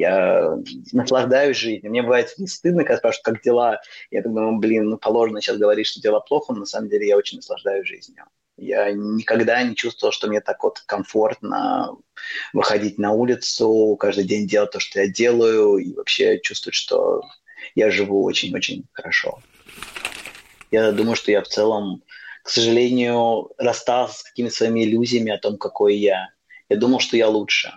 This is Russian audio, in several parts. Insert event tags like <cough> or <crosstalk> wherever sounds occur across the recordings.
Я наслаждаюсь жизнью. Мне бывает не стыдно, когда спрашивают, как дела. Я думаю, блин, ну положено сейчас говорить, что дела плохо, но на самом деле я очень наслаждаюсь жизнью. Я никогда не чувствовал, что мне так вот комфортно выходить на улицу, каждый день делать то, что я делаю, и вообще чувствовать, что я живу очень-очень хорошо. Я думаю, что я в целом, к сожалению, расстался с какими-то своими иллюзиями о том, какой я. Я думал, что я лучше.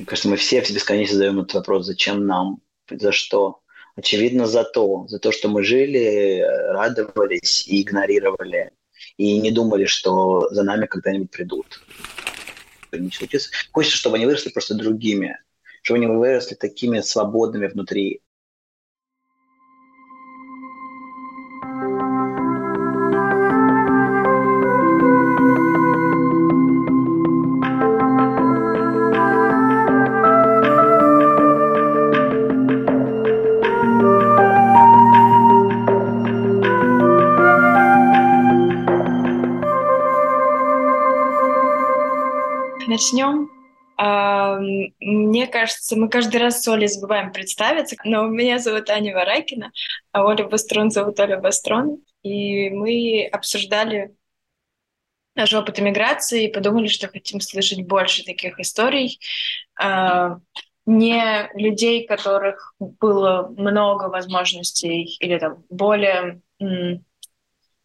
Мне кажется, мы все бесконечно задаем этот вопрос, зачем нам, за что. Очевидно, за то, за то, что мы жили, радовались и игнорировали и не думали, что за нами когда-нибудь придут. Хочется, чтобы они выросли просто другими, чтобы они выросли такими свободными внутри, начнем. Мне кажется, мы каждый раз с Олей забываем представиться, но меня зовут Аня Варакина, а Оля Бастрон зовут Оля Бастрон. И мы обсуждали наш опыт иммиграции и подумали, что хотим слышать больше таких историй. А, не людей, которых было много возможностей или там более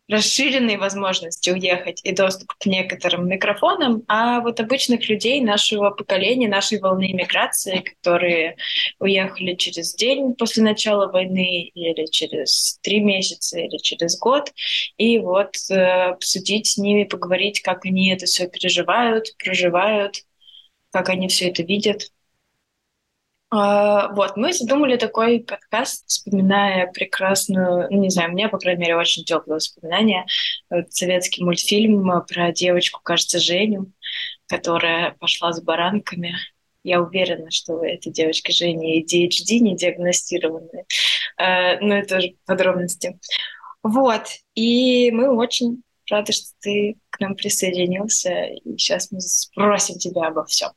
расширенные возможности уехать и доступ к некоторым микрофонам, а вот обычных людей нашего поколения, нашей волны иммиграции, которые уехали через день после начала войны или через три месяца или через год, и вот э, обсудить с ними, поговорить, как они это все переживают, проживают, как они все это видят. А, вот, мы задумали такой подкаст, вспоминая прекрасную, ну, не знаю, меня, по крайней мере, очень теплые воспоминания. Советский мультфильм про девочку, кажется, Женю, которая пошла с баранками. Я уверена, что эта девочка Женя ADHD не диагностированная. А, но это же подробности. Вот, и мы очень рады, что ты к нам присоединился, и сейчас мы спросим тебя обо всем.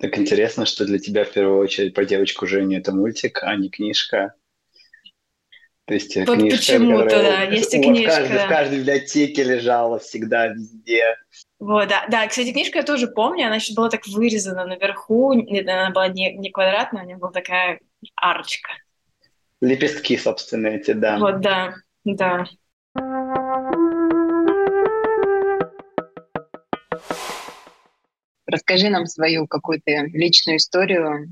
Так интересно, что для тебя в первую очередь про девочку Женю это мультик, а не книжка. То есть вот книжка, почему-то, да, есть и книжка. В каждой, в каждой библиотеке лежала всегда, везде. Вот, да, да, кстати, книжка я тоже помню, она еще была так вырезана наверху, она была не, не квадратная, у нее была такая арочка. Лепестки, собственно, эти, да. Вот, да, да. Расскажи нам свою какую-то личную историю.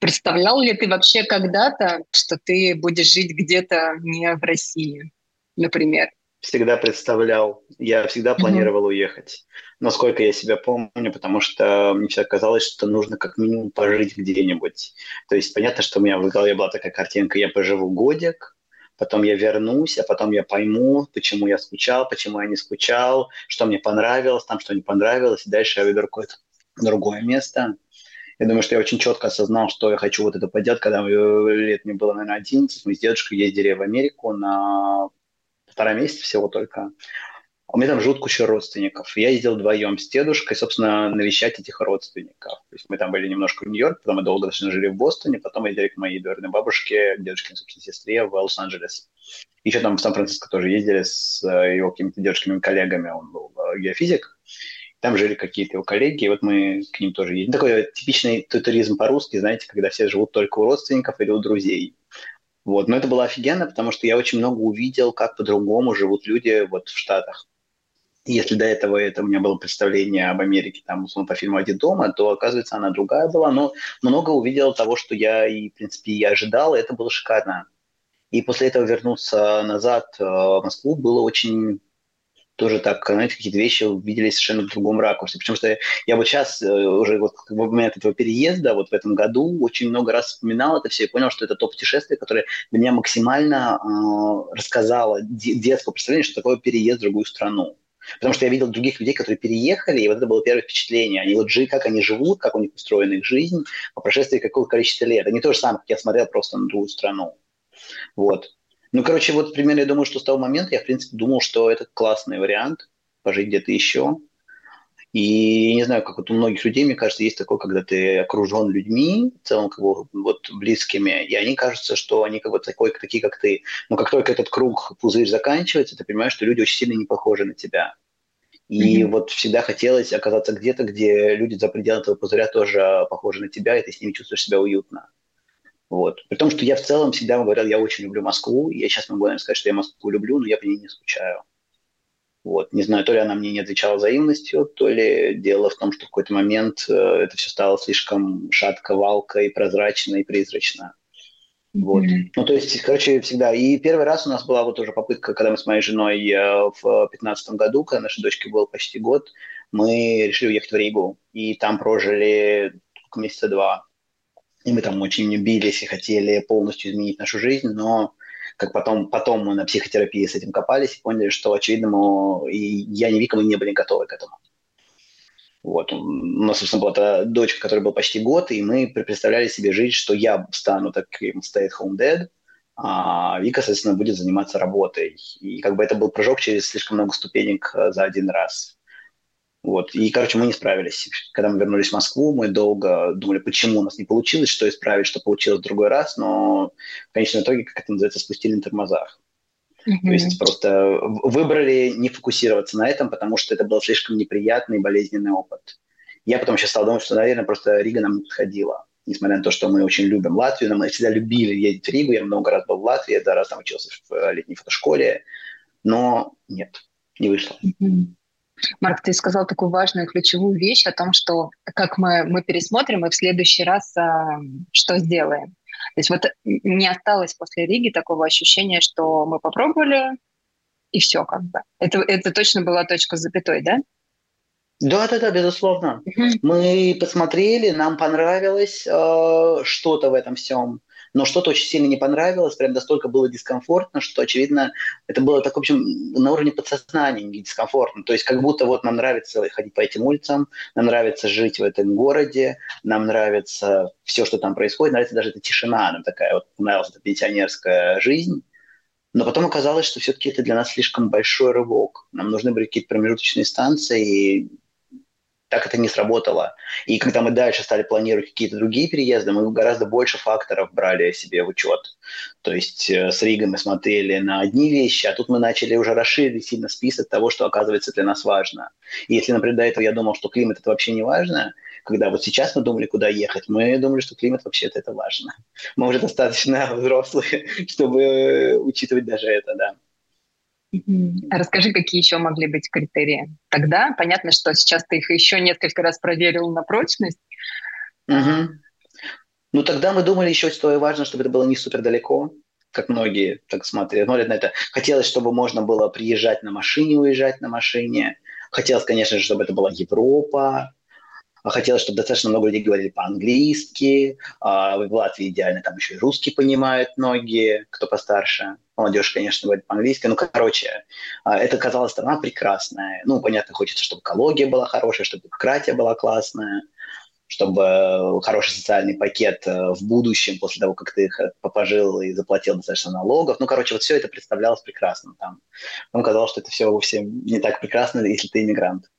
Представлял ли ты вообще когда-то, что ты будешь жить где-то не в России, например? Всегда представлял. Я всегда планировал mm-hmm. уехать. Насколько я себя помню, потому что мне всегда казалось, что нужно как минимум пожить где-нибудь. То есть понятно, что у меня в голове была такая картинка, я поживу годик, потом я вернусь, а потом я пойму, почему я скучал, почему я не скучал, что мне понравилось, там что не понравилось, и дальше я выберу какое-то другое место. Я думаю, что я очень четко осознал, что я хочу вот это поделать, когда лет мне было, наверное, 11. Мы с дедушкой ездили в Америку на полтора месяца всего только. У меня там живут куча родственников. Я ездил вдвоем с дедушкой, собственно, навещать этих родственников. То есть мы там были немножко в Нью-Йорке, потом мы долго достаточно жили в Бостоне, потом ездили к моей двоюродной бабушке, к дедушке, собственно, сестре в Лос-Анджелес. Еще там в Сан-Франциско тоже ездили с э, его какими-то дедушкиными коллегами, он был э, геофизик. Там жили какие-то его коллеги, и вот мы к ним тоже ездили. Такой типичный туризм по-русски, знаете, когда все живут только у родственников или у друзей. Вот. Но это было офигенно, потому что я очень много увидел, как по-другому живут люди вот в Штатах если до этого это у меня было представление об Америке, там, условно, по фильму «Один дома», то, оказывается, она другая была, но много увидел того, что я и, в принципе, и ожидал, и это было шикарно. И после этого вернуться назад э, в Москву было очень тоже так, знаете, какие-то вещи увидели совершенно в другом ракурсе. Потому что я вот сейчас, э, уже вот в момент этого переезда, вот в этом году, очень много раз вспоминал это все и понял, что это то путешествие, которое меня максимально э, рассказало детское представление, что такое переезд в другую страну. Потому что я видел других людей, которые переехали, и вот это было первое впечатление. Они вот жили, как они живут, как у них устроена их жизнь по прошествии какого количества лет. Не то же самое, как я смотрел просто на другую страну. Вот. Ну, короче, вот примерно я думаю, что с того момента я, в принципе, думал, что это классный вариант пожить где-то еще. И не знаю, как вот у многих людей, мне кажется, есть такое, когда ты окружен людьми, в целом как бы вот близкими, и они кажутся, что они как бы такой, такие, как ты. Но как только этот круг, пузырь заканчивается, ты понимаешь, что люди очень сильно не похожи на тебя. И mm-hmm. вот всегда хотелось оказаться где-то, где люди за пределами этого пузыря тоже похожи на тебя, и ты с ними чувствуешь себя уютно. Вот. При том, что я в целом всегда говорил, я очень люблю Москву, и я сейчас могу, наверное, сказать, что я Москву люблю, но я по ней не скучаю. Вот. Не знаю, то ли она мне не отвечала взаимностью, то ли дело в том, что в какой-то момент э, это все стало слишком шатко, валко и прозрачно, и призрачно. Вот. Mm-hmm. Ну, то есть, короче, всегда. И первый раз у нас была вот уже попытка, когда мы с моей женой э, в 2015 году, когда нашей дочке был почти год, мы решили уехать в Ригу. И там прожили месяца два. И мы там очень бились и хотели полностью изменить нашу жизнь, но как потом, потом мы на психотерапии с этим копались и поняли, что, очевидно, мы, и я и Вика, мы не были готовы к этому. Вот. У нас, собственно, была та дочка, которой был почти год, и мы представляли себе жизнь, что я стану таким stay-at-home dad, а Вика, соответственно, будет заниматься работой. И как бы это был прыжок через слишком много ступенек э, за один раз. Вот. И, короче, мы не справились. Когда мы вернулись в Москву, мы долго думали, почему у нас не получилось, что исправить, что получилось в другой раз, но в конечном итоге, как это называется, спустили на тормозах. Mm-hmm. То есть просто выбрали не фокусироваться на этом, потому что это был слишком неприятный и болезненный опыт. Я потом сейчас стал думать, что, наверное, просто Рига нам подходила. Несмотря на то, что мы очень любим Латвию, мы всегда любили ездить в Ригу, я много раз был в Латвии, я два раза там учился в летней фотошколе, но нет, не вышло. Mm-hmm. Марк, ты сказал такую важную ключевую вещь о том, что как мы, мы пересмотрим и в следующий раз а, что сделаем. То есть вот не осталось после Риги такого ощущения, что мы попробовали, и все как бы. Это, это точно была точка с запятой, да? Да, да, да, безусловно. Мы посмотрели, нам понравилось э, что-то в этом всем но что-то очень сильно не понравилось, прям настолько было дискомфортно, что, очевидно, это было так, в общем, на уровне подсознания не дискомфортно. То есть как будто вот нам нравится ходить по этим улицам, нам нравится жить в этом городе, нам нравится все, что там происходит, нравится даже эта тишина, нам такая вот нравилась эта пенсионерская жизнь. Но потом оказалось, что все-таки это для нас слишком большой рывок. Нам нужны были какие-то промежуточные станции, и так это не сработало. И когда мы дальше стали планировать какие-то другие переезды, мы гораздо больше факторов брали себе в учет. То есть э, с Ригой мы смотрели на одни вещи, а тут мы начали уже расширить сильно список того, что оказывается для нас важно. И если, например, до этого я думал, что климат это вообще не важно, когда вот сейчас мы думали, куда ехать, мы думали, что климат вообще-то это важно. Мы уже достаточно <laughs> взрослые, чтобы э, учитывать даже это, да. Расскажи, какие еще могли быть критерии? Тогда понятно, что сейчас ты их еще несколько раз проверил на прочность. Угу. Ну, тогда мы думали еще, что важно, чтобы это было не супер далеко, как многие так смотрят, смотрят на это. Хотелось, чтобы можно было приезжать на машине, уезжать на машине. Хотелось, конечно же, чтобы это была Европа. Хотелось, чтобы достаточно много людей говорили по-английски. А в Латвии идеально там еще и русский понимают многие, кто постарше молодежь, конечно, говорит по-английски. Ну, короче, а, это казалось страна прекрасная. Ну, понятно, хочется, чтобы экология была хорошая, чтобы демократия была классная, чтобы хороший социальный пакет э, в будущем, после того, как ты их э, пожил и заплатил достаточно налогов. Ну, короче, вот все это представлялось прекрасным там. Нам казалось, что это все вовсе не так прекрасно, если ты иммигрант.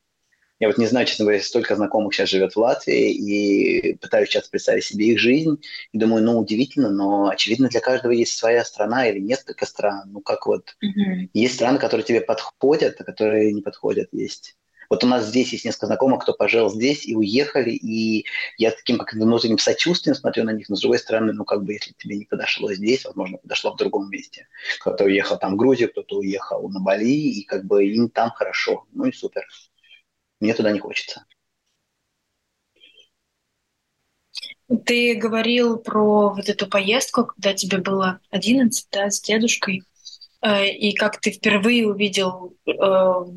Я вот не знаю, честно говоря, столько знакомых сейчас живет в Латвии, и пытаюсь сейчас представить себе их жизнь, и думаю, ну, удивительно, но, очевидно, для каждого есть своя страна или несколько стран. Ну, как вот, mm-hmm. есть страны, которые тебе подходят, а которые не подходят, есть. Вот у нас здесь есть несколько знакомых, кто пожил здесь и уехали, и я таким как внутренним сочувствием смотрю на них, но с другой стороны, ну как бы если тебе не подошло здесь, возможно, подошло в другом месте. Кто-то уехал там в Грузию, кто-то уехал на Бали, и как бы им там хорошо, ну и супер. Мне туда не хочется. Ты говорил про вот эту поездку, когда тебе было 11, да, с дедушкой, э, и как ты впервые увидел э,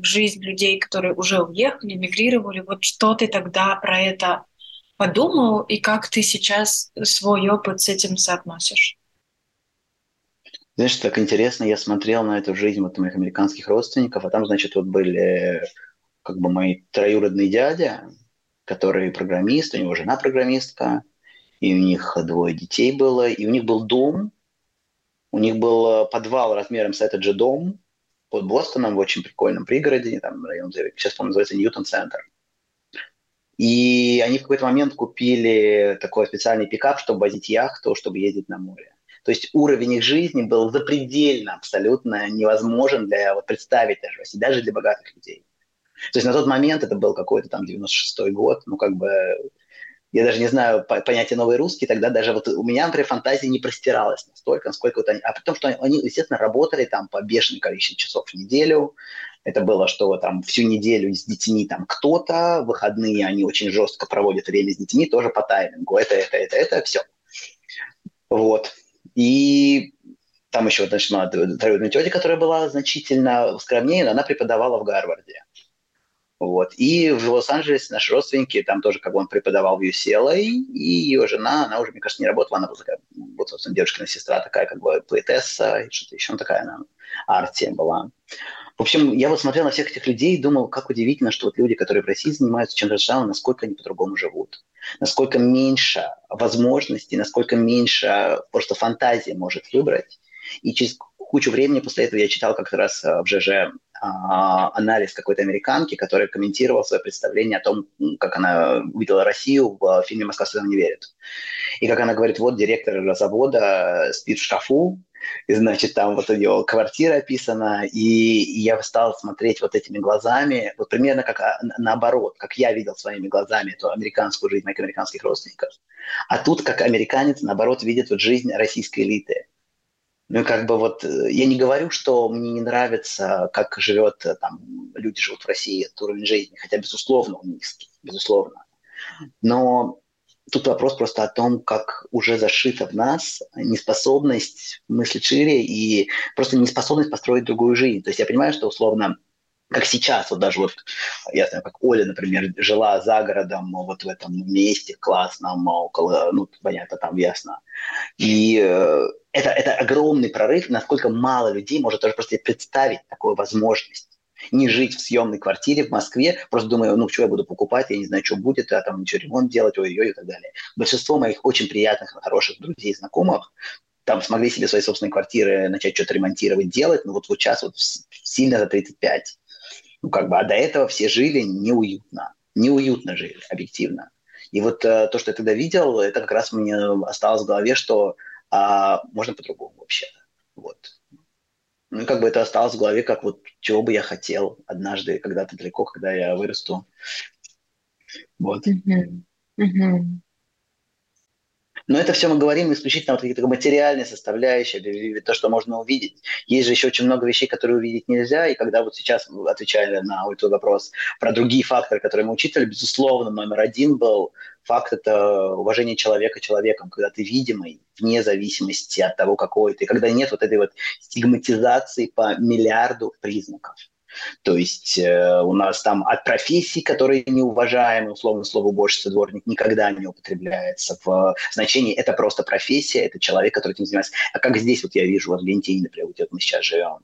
жизнь людей, которые уже уехали, мигрировали. Вот что ты тогда про это подумал, и как ты сейчас свой опыт с этим соотносишь? Знаешь, так интересно, я смотрел на эту жизнь вот моих американских родственников, а там, значит, вот были как бы мой троюродный дядя, который программист, у него жена программистка, и у них двое детей было, и у них был дом, у них был подвал размером с этот же дом под Бостоном в очень прикольном пригороде, там район, сейчас, по называется Ньютон-центр. И они в какой-то момент купили такой специальный пикап, чтобы возить яхту, чтобы ездить на море. То есть уровень их жизни был запредельно абсолютно невозможен для вот, представить даже, даже для богатых людей. То есть на тот момент это был какой-то там 96-й год, ну как бы я даже не знаю понятие новый русский, тогда даже вот у меня, например, фантазия не простиралась настолько, насколько вот они, а потому что они, естественно, работали там по бешеным количеству часов в неделю, это было, что там всю неделю с детьми там кто-то, выходные они очень жестко проводят время с детьми, тоже по таймингу, это, это, это, это, все. Вот. И там еще, значит, моя тетя, которая была значительно скромнее, она преподавала в Гарварде. Вот. И в Лос-Анджелесе наши родственники, там тоже как бы он преподавал в UCLA, и ее жена, она уже, мне кажется, не работала, она была такая, вот, собственно, девушкина сестра такая, как бы поэтесса, и что-то еще такая, она арте была. В общем, я вот смотрел на всех этих людей и думал, как удивительно, что вот люди, которые в России занимаются чем-то же насколько они по-другому живут, насколько меньше возможностей, насколько меньше просто фантазии может выбрать. И через кучу времени после этого я читал как раз э, в ЖЖ анализ какой-то американки, которая комментировала свое представление о том, как она увидела Россию в фильме «Москва слезам не верит». И как она говорит, вот директор завода спит в шкафу, и, значит, там вот у него квартира описана, и я стал смотреть вот этими глазами, вот примерно как а, наоборот, как я видел своими глазами эту американскую жизнь моих американских родственников. А тут, как американец, наоборот, видит вот жизнь российской элиты. Ну и как бы вот э, я не говорю, что мне не нравится, как живет э, там люди живут в России, этот уровень жизни, хотя безусловно он низкий, безусловно. Но тут вопрос просто о том, как уже зашита в нас неспособность мыслить шире и просто неспособность построить другую жизнь. То есть я понимаю, что условно как сейчас, вот даже вот, я знаю, как Оля, например, жила за городом, вот в этом месте классном, около, ну, понятно, там ясно. И э, это, это огромный прорыв, насколько мало людей может даже просто представить такую возможность не жить в съемной квартире в Москве, просто думаю, ну, что я буду покупать, я не знаю, что будет, а там ничего ремонт делать, ой-ой-ой и так далее. Большинство моих очень приятных, хороших друзей и знакомых там смогли себе свои собственные квартиры начать что-то ремонтировать, делать, но вот, вот сейчас вот сильно за 35. Ну, как бы, а до этого все жили неуютно. Неуютно жили, объективно. И вот э, то, что я тогда видел, это как раз мне осталось в голове, что а, можно по-другому вообще. Вот. Ну, как бы это осталось в голове, как вот чего бы я хотел однажды, когда-то далеко, когда я вырасту. Вот. Mm-hmm. Mm-hmm. Но это все мы говорим исключительно вот какие-то материальные составляющие, то, что можно увидеть. Есть же еще очень много вещей, которые увидеть нельзя. И когда вот сейчас, отвечая на твой вопрос про другие факторы, которые мы учитывали, безусловно, номер один был факт это уважение человека человеком, когда ты видимый вне зависимости от того, какой ты, когда нет вот этой вот стигматизации по миллиарду признаков. То есть э, у нас там от профессий, которые неуважаемы, условно слово уборщица, дворник никогда не употребляется в значении это просто профессия, это человек, который этим занимается. А как здесь вот я вижу в Аргентине, например, вот мы сейчас живем,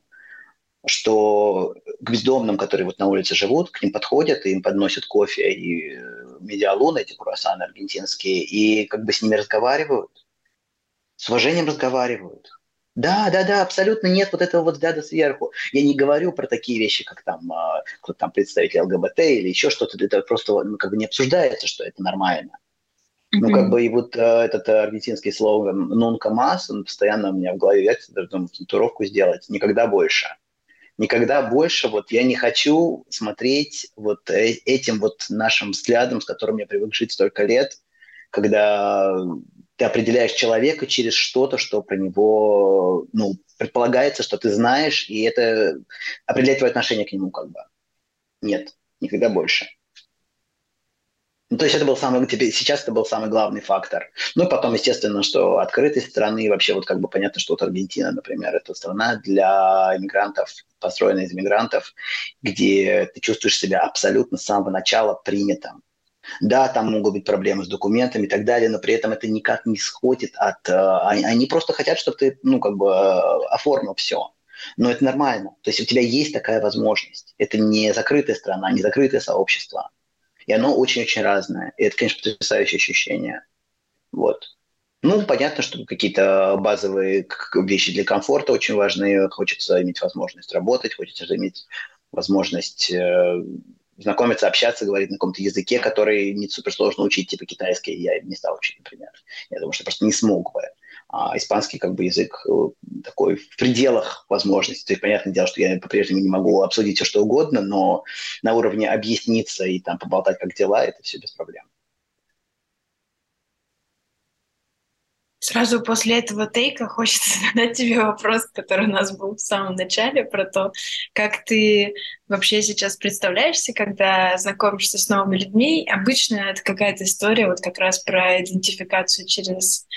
что к бездомным, которые вот на улице живут, к ним подходят, и им подносят кофе и э, медиалуны, эти круассаны аргентинские, и как бы с ними разговаривают, с уважением разговаривают. Да, да, да, абсолютно нет вот этого вот взгляда сверху. Я не говорю про такие вещи, как там, а, кто там представитель ЛГБТ или еще что-то. Это просто ну, как бы не обсуждается, что это нормально. Mm-hmm. Ну, как бы и вот э, этот аргентинский слоган «нунка масс», он постоянно у меня в голове вертится, даже думаю, татуировку сделать. Никогда больше. Никогда больше вот я не хочу смотреть вот э- этим вот нашим взглядом, с которым я привык жить столько лет, когда ты определяешь человека через что-то, что про него, ну, предполагается, что ты знаешь, и это определяет твое отношение к нему как бы. Нет, никогда больше. Ну, то есть это был самый, теперь, сейчас это был самый главный фактор. Ну, потом, естественно, что открытость страны, вообще вот как бы понятно, что вот Аргентина, например, это страна для иммигрантов, построенная из иммигрантов, где ты чувствуешь себя абсолютно с самого начала принятым. Да, там могут быть проблемы с документами и так далее, но при этом это никак не сходит от... Э, они просто хотят, чтобы ты, ну, как бы э, оформил все. Но это нормально. То есть у тебя есть такая возможность. Это не закрытая страна, не закрытое сообщество. И оно очень-очень разное. И это, конечно, потрясающее ощущение. Вот. Ну, понятно, что какие-то базовые вещи для комфорта очень важны. Хочется иметь возможность работать, хочется иметь возможность э, знакомиться, общаться, говорить на каком-то языке, который не супер сложно учить, типа китайский, я не стал учить, например. Я думаю, что просто не смог бы. А испанский как бы язык э, такой в пределах возможностей. То есть, понятное дело, что я по-прежнему не могу обсудить все, что угодно, но на уровне объясниться и там поболтать, как дела, это все без проблем. Сразу после этого тейка хочется <laughs> задать тебе вопрос, который у нас был в самом начале, про то, как ты вообще сейчас представляешься, когда знакомишься с новыми людьми. Обычно это какая-то история вот как раз про идентификацию через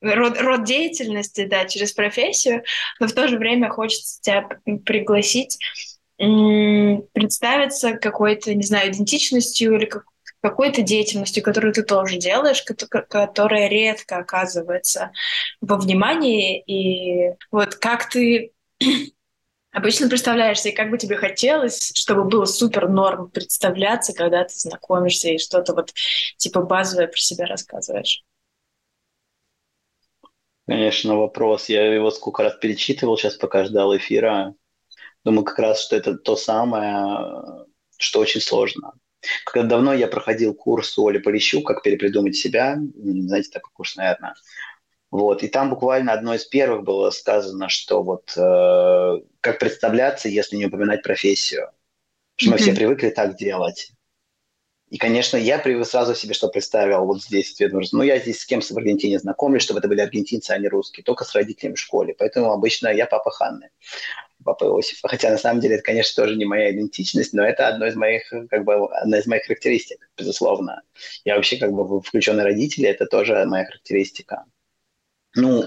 род, род деятельности, да, через профессию, но в то же время хочется тебя пригласить представиться какой-то, не знаю, идентичностью или как, какой-то деятельностью, которую ты тоже делаешь, которая редко оказывается во внимании. И вот как ты <clears throat> обычно представляешься, и как бы тебе хотелось, чтобы было супер норм представляться, когда ты знакомишься и что-то вот типа базовое про себя рассказываешь? Конечно, вопрос. Я его сколько раз перечитывал сейчас, пока ждал эфира. Думаю, как раз, что это то самое, что очень сложно. Когда давно я проходил курс у Оли Полищук «Как перепридумать себя». Знаете, такой курс, наверное. Вот. И там буквально одно из первых было сказано, что вот э, как представляться, если не упоминать профессию. Что mm-hmm. мы все привыкли так делать. И, конечно, я сразу себе что представил вот здесь, ну, я здесь с кем в Аргентине знакомлюсь, чтобы это были аргентинцы, а не русские, только с родителями в школе. Поэтому обычно я папа Ханны. Папа Иосифа. Хотя на самом деле это, конечно, тоже не моя идентичность, но это одно из моих, как бы, одна из моих характеристик, безусловно. Я вообще как бы включенный родитель, это тоже моя характеристика. Ну,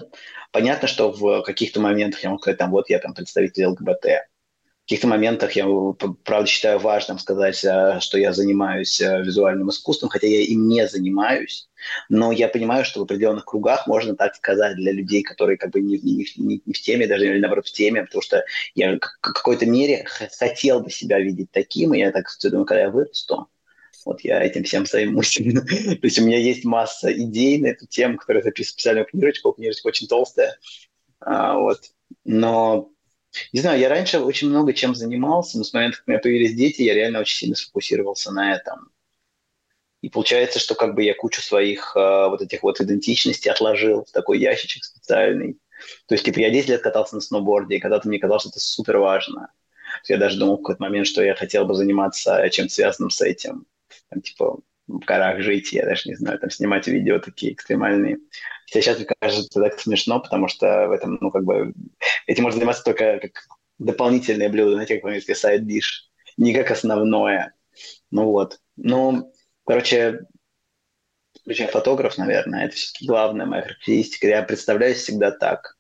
понятно, что в каких-то моментах я могу сказать, там, вот я там представитель ЛГБТ, каких-то моментах я, правда, считаю важным сказать, э, что я занимаюсь э, визуальным искусством, хотя я им не занимаюсь. Но я понимаю, что в определенных кругах можно так сказать для людей, которые как бы не, не, не, не в теме, даже или наоборот в теме, потому что я в какой-то мере хотел бы себя видеть таким, и я так думаю, когда я вырасту, вот я этим всем займусь. <laughs> То есть у меня есть масса идей на эту тему, которые записаны в специальную книжечку, книжечка очень толстая. А, вот. Но не знаю, я раньше очень много чем занимался, но с момента, как у меня появились дети, я реально очень сильно сфокусировался на этом. И получается, что как бы я кучу своих э, вот этих вот идентичностей отложил в такой ящичек специальный. То есть, типа, я 10 лет катался на сноуборде, и когда-то мне казалось, что это супер важно. Я даже думал в какой-то момент, что я хотел бы заниматься чем-то связанным с этим. Там, типа, в горах жить, я даже не знаю, там снимать видео такие экстремальные. Хотя сейчас кажется так смешно, потому что в этом, ну, как бы, этим можно заниматься только как дополнительное блюдо, знаете, как по-английски dish, не как основное. Ну вот. Ну, короче, я фотограф, наверное, это все-таки главная моя характеристика. Я представляюсь всегда так.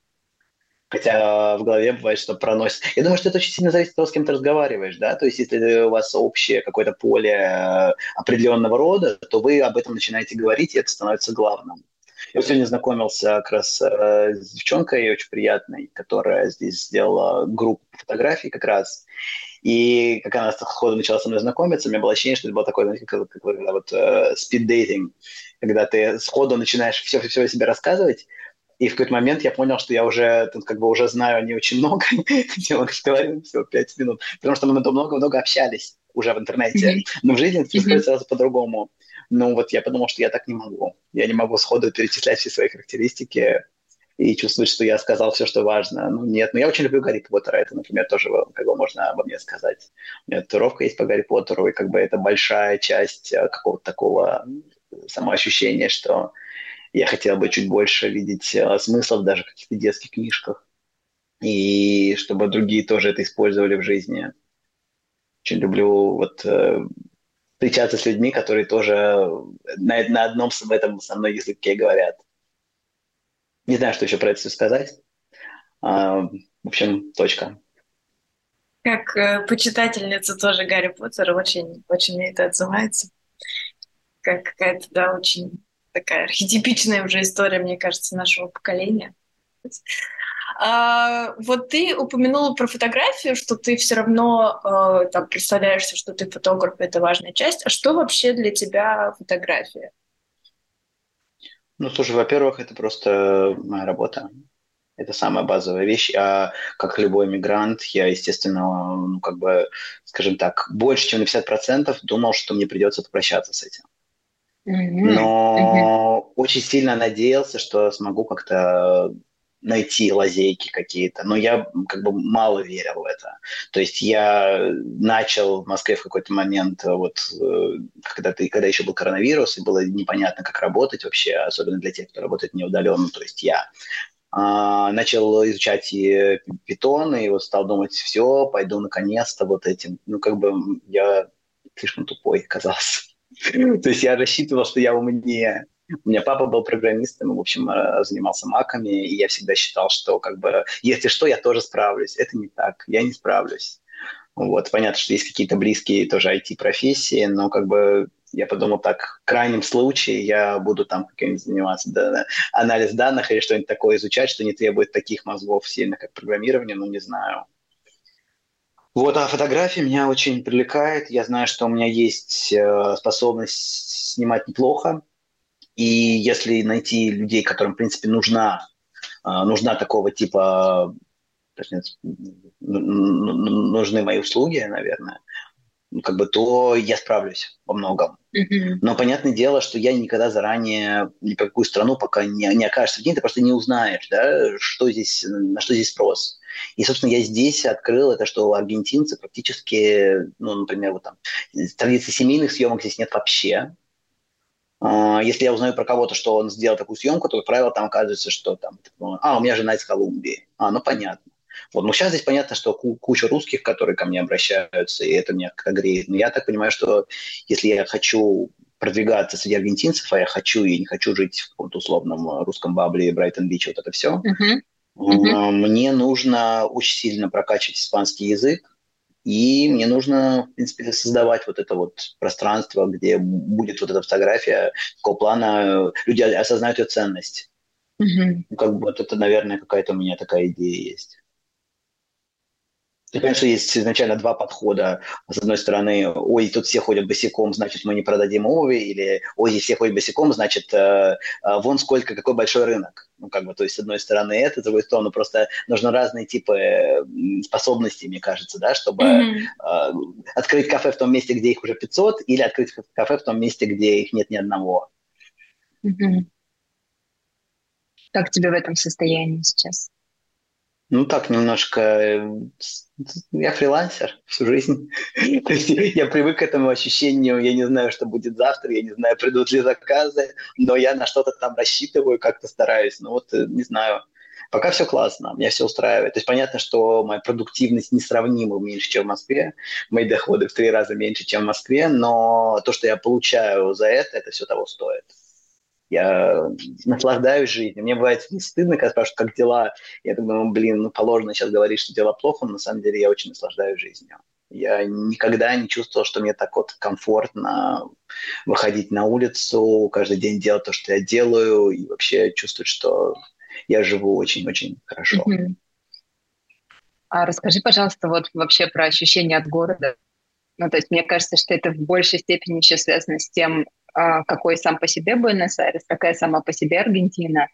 Хотя в голове бывает, что проносит. Я думаю, что это очень сильно зависит от того, с кем ты разговариваешь, да, то есть если у вас общее какое-то поле э, определенного рода, то вы об этом начинаете говорить, и это становится главным. Я сегодня знакомился как раз э, с девчонкой очень приятной, которая здесь сделала группу фотографий как раз. И как она сходу начала со мной знакомиться, у меня было ощущение, что это было такое, знаете, как, как, как вот спид-дейтинг, э, когда ты сходу начинаешь все-все о себе рассказывать, и в какой-то момент я понял, что я уже как бы уже знаю о ней очень много. <laughs> Я говорю всего пять минут. Потому что мы много-много общались уже в интернете. Но в жизни это происходит сразу по-другому. Ну вот я подумал, что я так не могу. Я не могу сходу перечислять все свои характеристики и чувствовать, что я сказал все, что важно. Ну нет, но я очень люблю Гарри Поттера. Это, например, тоже как бы можно обо мне сказать. У меня татуировка есть по Гарри Поттеру, и как бы это большая часть э, какого-то такого самоощущения, что я хотел бы чуть больше видеть э, смыслов даже в каких-то детских книжках. И чтобы другие тоже это использовали в жизни. Очень люблю вот э, встречаться с людьми, которые тоже на, на одном в этом со мной языке говорят. Не знаю, что еще про это все сказать. А, в общем, точка. Как э, почитательница тоже Гарри Поттера очень, очень мне это отзывается. Как какая-то, да, очень такая архетипичная уже история, мне кажется, нашего поколения. А, вот ты упомянула про фотографию, что ты все равно э, там представляешься, что ты фотограф, это важная часть. А что вообще для тебя фотография? Ну, слушай, во-первых, это просто моя работа. Это самая базовая вещь. А как любой мигрант, я, естественно, ну, как бы, скажем так, больше, чем на 50% думал, что мне придется попрощаться с этим. Но mm-hmm. очень сильно надеялся, что смогу как-то найти лазейки какие-то, но я как бы мало верил в это. То есть я начал в Москве в какой-то момент, вот э, когда, ты, когда еще был коронавирус, и было непонятно, как работать вообще, особенно для тех, кто работает неудаленно, то есть я. А, начал изучать и питон, и вот стал думать, все, пойду наконец-то вот этим. Ну, как бы я слишком тупой оказался. То есть я рассчитывал, что я умнее. У меня папа был программистом, в общем, э, занимался маками, и я всегда считал, что как бы, если что, я тоже справлюсь. Это не так, я не справлюсь. Вот, понятно, что есть какие-то близкие тоже IT-профессии, но как бы я подумал так, в крайнем случае я буду там каким-нибудь заниматься, да, анализ данных или что-нибудь такое изучать, что не требует таких мозгов сильно, как программирование, ну, не знаю. Вот, а фотография меня очень привлекает. Я знаю, что у меня есть э, способность снимать неплохо. И если найти людей, которым, в принципе, нужна, а, нужна такого типа, точнее, нужны мои услуги, наверное, как бы, то я справлюсь во многом. Mm-hmm. Но понятное дело, что я никогда заранее ни по какую страну, пока не, не окажешься в ней, ты просто не узнаешь, да, что здесь, на что здесь спрос. И, собственно, я здесь открыл это, что аргентинцы практически, ну, например, вот там, традиции семейных съемок здесь нет вообще. А, если я узнаю про кого-то, что он сделал такую съемку, то, как правило, там оказывается, что там, типа, а, у меня жена из Колумбии. А, ну понятно. Вот, но сейчас здесь понятно, что куча русских, которые ко мне обращаются, и это меня как-то греет. Но я так понимаю, что если я хочу продвигаться среди аргентинцев, а я хочу и не хочу жить в каком-то условном русском бабле, Брайтон-Бич, вот это все, uh-huh. Uh-huh. мне нужно очень сильно прокачивать испанский язык, и мне нужно, в принципе, создавать вот это вот пространство, где будет вот эта фотография такого плана, люди осознают ее ценность. Ну, как бы вот это, наверное, какая-то у меня такая идея есть. И, конечно, есть изначально два подхода. С одной стороны, ой, тут все ходят босиком, значит, мы не продадим обуви, или ой, здесь все ходят босиком, значит, э, э, вон сколько, какой большой рынок. Ну, как бы, то есть, с одной стороны это, с другой стороны, просто нужно разные типы способностей, мне кажется, да, чтобы mm-hmm. э, открыть кафе в том месте, где их уже 500, или открыть кафе в том месте, где их нет ни одного. Mm-hmm. Как тебе в этом состоянии сейчас? Ну, так, немножко... Э, я фрилансер всю жизнь. <laughs> То есть я привык к этому ощущению, я не знаю, что будет завтра, я не знаю, придут ли заказы, но я на что-то там рассчитываю, как-то стараюсь. Ну вот, э, не знаю, пока все классно, меня все устраивает. То есть понятно, что моя продуктивность несравнима меньше, чем в Москве, мои доходы в три раза меньше, чем в Москве, но то, что я получаю за это, это все того стоит я наслаждаюсь жизнью. Мне бывает не стыдно, когда спрашивают, как дела. Я думаю, блин, ну положено сейчас говорить, что дела плохо, но на самом деле я очень наслаждаюсь жизнью. Я никогда не чувствовал, что мне так вот комфортно выходить на улицу, каждый день делать то, что я делаю, и вообще чувствовать, что я живу очень-очень хорошо. А расскажи, пожалуйста, вот вообще про ощущения от города. Ну, то есть мне кажется, что это в большей степени еще связано с тем, какой сам по себе Буэнос-Айрес, какая сама по себе Аргентина.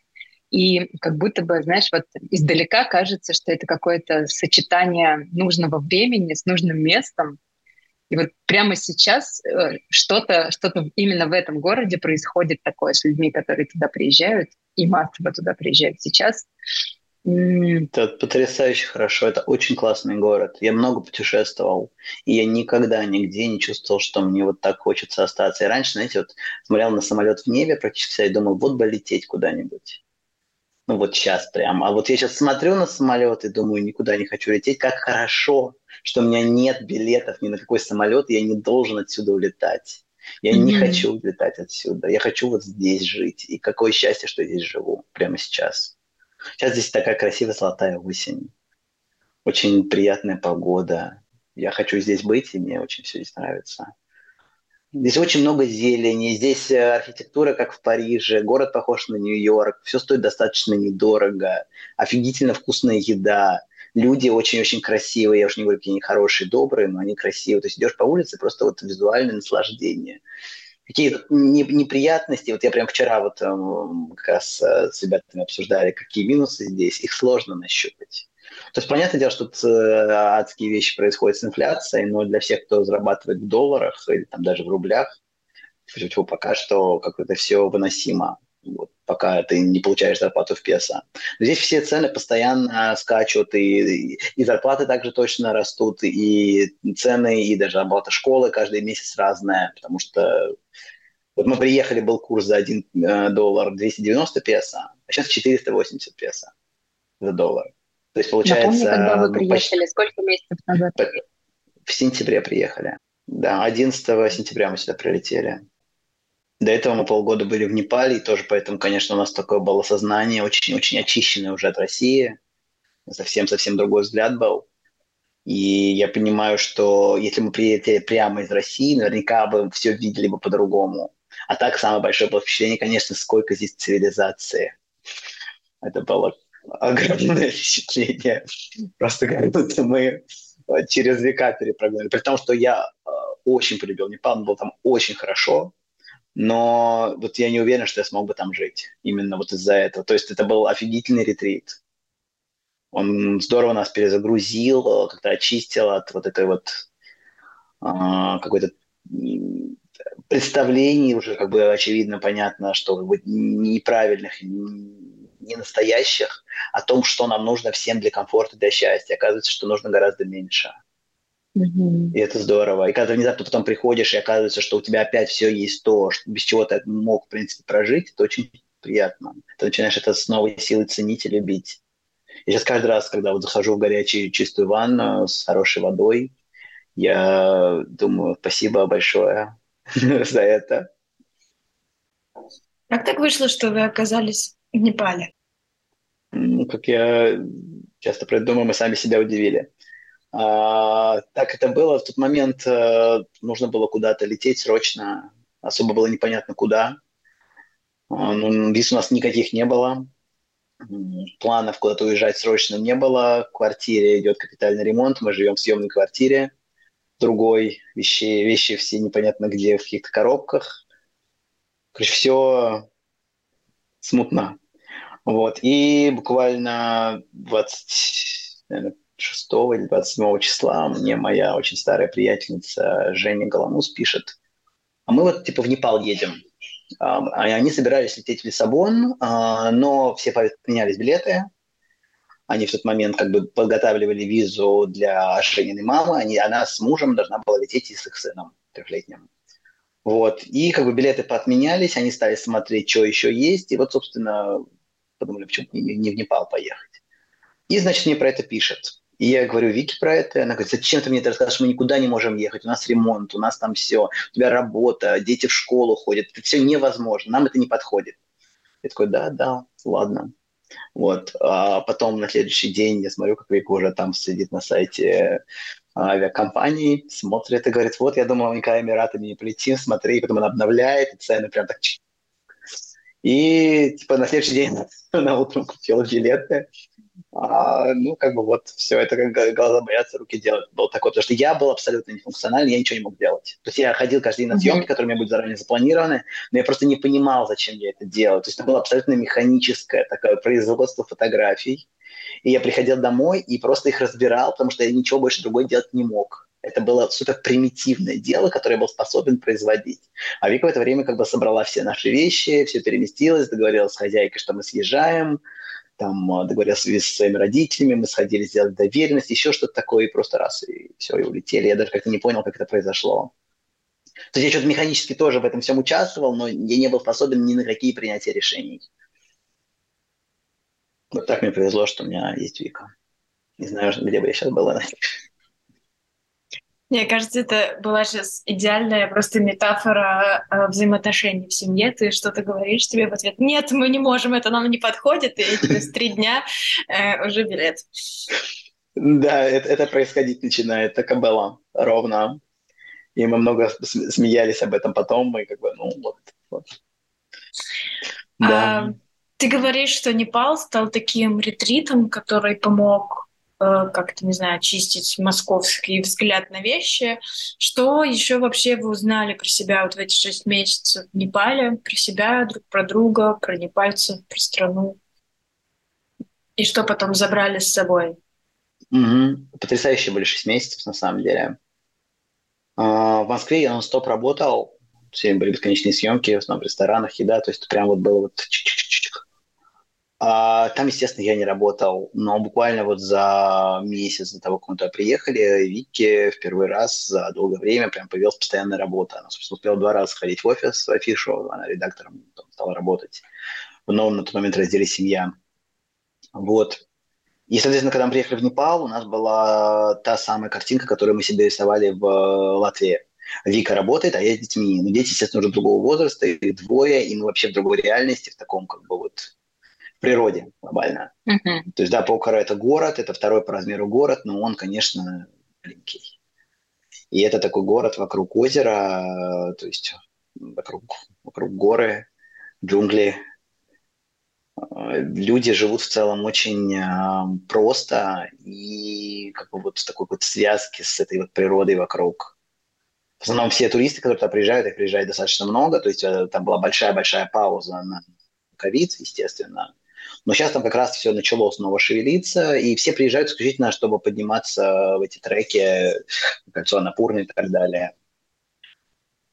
И как будто бы, знаешь, вот издалека кажется, что это какое-то сочетание нужного времени с нужным местом. И вот прямо сейчас э, что-то что именно в этом городе происходит такое с людьми, которые туда приезжают, и массово туда приезжают сейчас. Это потрясающе хорошо. Это очень классный город. Я много путешествовал, и я никогда нигде не чувствовал, что мне вот так хочется остаться. И раньше, знаете, вот смотрел на самолет в небе практически всегда и думал, вот бы лететь куда-нибудь. Ну вот сейчас прям. А вот я сейчас смотрю на самолет и думаю, никуда не хочу лететь. Как хорошо, что у меня нет билетов ни на какой самолет, и я не должен отсюда улетать. Я mm-hmm. не хочу улетать отсюда. Я хочу вот здесь жить. И какое счастье, что я здесь живу прямо сейчас. Сейчас здесь такая красивая золотая осень. Очень приятная погода. Я хочу здесь быть, и мне очень все здесь нравится. Здесь очень много зелени, здесь э, архитектура, как в Париже, город похож на Нью-Йорк, все стоит достаточно недорого, офигительно вкусная еда, люди очень-очень красивые, я уж не говорю, какие они хорошие, добрые, но они красивые. То есть идешь по улице, просто вот визуальное наслаждение. Какие неприятности, вот я прям вчера вот эм, как раз э, с ребятами обсуждали, какие минусы здесь, их сложно нащупать. То есть, понятное дело, что тут э, адские вещи происходят с инфляцией, но для всех, кто зарабатывает в долларах или там даже в рублях, пока что как-то все выносимо. Вот, пока ты не получаешь зарплату в песо. Но здесь все цены постоянно скачут, и, и зарплаты также точно растут, и цены, и даже оплата школы каждый месяц разная, потому что вот мы приехали, был курс за 1 э, доллар 290 песо, а сейчас 480 песо за доллар. То есть получается... Напомни, когда вы приехали, почти... сколько месяцев назад? В сентябре приехали. Да, 11 сентября мы сюда прилетели. До этого мы полгода были в Непале, и тоже поэтому, конечно, у нас такое было сознание, очень-очень очищенное уже от России. Совсем-совсем другой взгляд был. И я понимаю, что если мы прилетели прямо из России, наверняка бы все видели бы по-другому. А так самое большое было впечатление, конечно, сколько здесь цивилизации. Это было огромное <laughs> впечатление. Просто как будто мы через века перепрыгнули. При том, что я э, очень полюбил Непал, был там очень хорошо, но вот я не уверен, что я смог бы там жить именно вот из-за этого. То есть это был офигительный ретрит. Он здорово нас перезагрузил, как-то очистил от вот этой вот какой-то представлений уже как бы очевидно понятно, что как бы неправильных, не настоящих, о том, что нам нужно всем для комфорта, для счастья. Оказывается, что нужно гораздо меньше. Mm-hmm. И это здорово. И когда внезапно потом приходишь, и оказывается, что у тебя опять все есть то, без чего ты мог, в принципе, прожить, это очень приятно. Ты начинаешь это с новой силой ценить и любить. И сейчас каждый раз, когда вот захожу в горячую чистую ванну с хорошей водой, я думаю, спасибо большое <laughs> за это. Как так вышло, что вы оказались в Непале? Ну, как я часто придумаю, мы сами себя удивили. А, так это было. В тот момент а, нужно было куда-то лететь срочно. Особо было непонятно куда. А, ну, виз у нас никаких не было. Планов куда-то уезжать срочно не было. В квартире идет капитальный ремонт. Мы живем в съемной квартире. Другой. Вещи, вещи все непонятно где, в каких-то коробках. Короче, все смутно. Вот. И буквально 20, наверное, 6 или 27 числа мне моя очень старая приятельница Женя Голомус пишет, а мы вот типа в Непал едем. А они собирались лететь в Лиссабон, а, но все поменялись билеты. Они в тот момент как бы подготавливали визу для Жениной мамы. Они, она с мужем должна была лететь и с их сыном трехлетним. Вот. И как бы билеты поотменялись, они стали смотреть, что еще есть. И вот, собственно, подумали, почему не, не в Непал поехать. И, значит, мне про это пишет. И я говорю Вике про это, она говорит, зачем ты мне это расскажешь, мы никуда не можем ехать, у нас ремонт, у нас там все, у тебя работа, дети в школу ходят, это все невозможно, нам это не подходит. Я такой, да, да, ладно. Вот. А потом на следующий день я смотрю, как Вика уже там сидит на сайте авиакомпании, смотрит и говорит, вот, я думал, никогда Эмиратами не полетим, смотри, и потом она обновляет, и цены прям так... И, типа, на следующий день <laughs> на утром купила билеты, а, ну, как бы вот все это как глаза боятся, руки делать. Был такой, потому что я был абсолютно нефункциональный, я ничего не мог делать. То есть я ходил каждый день на съемки, которые у меня были заранее запланированы, но я просто не понимал, зачем я это делаю. То есть это было абсолютно механическое такое производство фотографий. И я приходил домой и просто их разбирал, потому что я ничего больше другой делать не мог. Это было супер примитивное дело, которое я был способен производить. А Вика в это время как бы собрала все наши вещи, все переместилось, договорилась с хозяйкой, что мы съезжаем, там а, договорился с своими родителями, мы сходили сделать доверенность, еще что-то такое, и просто раз, и все, и улетели. Я даже как-то не понял, как это произошло. То есть я что-то механически тоже в этом всем участвовал, но я не был способен ни на какие принятия решений. Вот так мне повезло, что у меня есть Вика. Не знаю, где бы я сейчас была. Мне кажется, это была сейчас идеальная просто метафора э, взаимоотношений в семье. Ты что-то говоришь тебе в ответ, нет, мы не можем, это нам не подходит, и через три дня э, уже билет. Да, это, это происходить начинает, так и было, ровно. И мы много смеялись об этом потом, мы как бы, ну, вот. вот. Да. А, ты говоришь, что Непал стал таким ретритом, который помог как-то, не знаю, чистить московский взгляд на вещи. Что еще вообще вы узнали про себя вот в эти шесть месяцев в Непале? Про себя, друг про друга, про непальцев, про страну? И что потом забрали с собой? Угу. Потрясающие были шесть месяцев, на самом деле. А, в Москве я нон-стоп работал, все были бесконечные съемки, в основном в ресторанах, еда, то есть прям вот было вот там, естественно, я не работал, но буквально вот за месяц до того, как мы туда приехали, Вики в первый раз за долгое время прям появилась постоянная работа. Она, собственно, успела два раза ходить в офис, в афишу, она редактором там, стала работать в новом на тот момент разделе «Семья». Вот. И, соответственно, когда мы приехали в Непал, у нас была та самая картинка, которую мы себе рисовали в э, Латвии. Вика работает, а я с детьми. Ну, дети, естественно, уже другого возраста, их двое, и мы вообще в другой реальности, в таком как бы вот природе глобально. Uh-huh. То есть, да, Покара это город, это второй по размеру город, но он, конечно, маленький. И это такой город вокруг озера, то есть вокруг, вокруг горы, джунгли, люди живут в целом очень э, просто и как бы вот в такой вот связке с этой вот природой вокруг. В основном все туристы, которые туда приезжают, их приезжает достаточно много, то есть э, там была большая-большая пауза на ковид, естественно. Но сейчас там как раз все начало снова шевелиться, и все приезжают исключительно, чтобы подниматься в эти треки, кольцо Анапурны и так далее.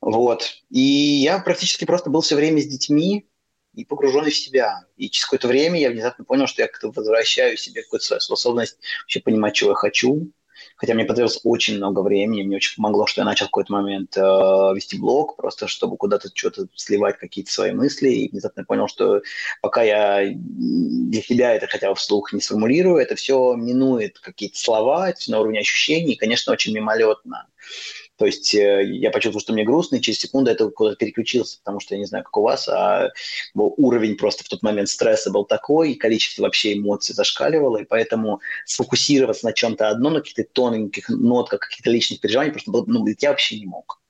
Вот. И я практически просто был все время с детьми, и погруженный в себя. И через какое-то время я внезапно понял, что я как-то возвращаю себе какую-то свою способность вообще понимать, чего я хочу. Хотя мне потребовалось очень много времени, мне очень помогло, что я начал в какой-то момент э, вести блог, просто чтобы куда-то что-то сливать, какие-то свои мысли. И внезапно понял, что пока я для себя это хотя бы вслух не сформулирую, это все минует какие-то слова, это все на уровне ощущений, и, конечно, очень мимолетно. То есть э, я почувствовал, что мне грустно, и через секунду это куда-то переключился, потому что я не знаю, как у вас, а уровень просто в тот момент стресса был такой, количество вообще эмоций зашкаливало, и поэтому сфокусироваться на чем-то одном, на каких-то тоненьких нотках, каких-то личных переживаний, просто было, ну, я вообще не мог.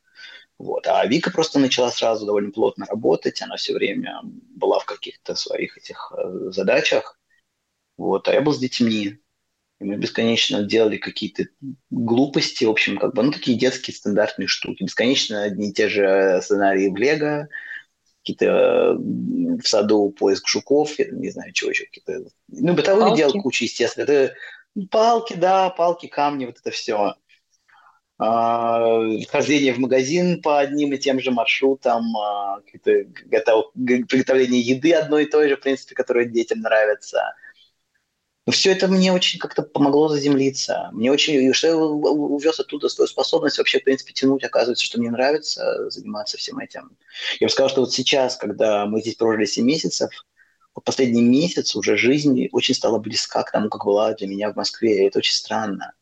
Вот. А Вика просто начала сразу довольно плотно работать, она все время была в каких-то своих этих э, задачах. Вот. А я был с детьми. И мы бесконечно делали какие-то глупости, в общем, как бы, ну, такие детские стандартные штуки. Бесконечно одни и те же сценарии в Лего, какие-то в саду поиск жуков, я не знаю, чего еще, какие-то... Ну, бытовых дел куча, естественно. Это палки, да, палки, камни, вот это все. А, хождение в магазин по одним и тем же маршрутам, а, приготовление еды одной и той же, в принципе, которая детям нравится – все это мне очень как-то помогло заземлиться. Мне очень, что я увез оттуда свою способность вообще, в принципе, тянуть. Оказывается, что мне нравится заниматься всем этим. Я бы сказал, что вот сейчас, когда мы здесь прожили 7 месяцев, вот последний месяц уже жизнь очень стала близка к тому, как была для меня в Москве. Это очень странно.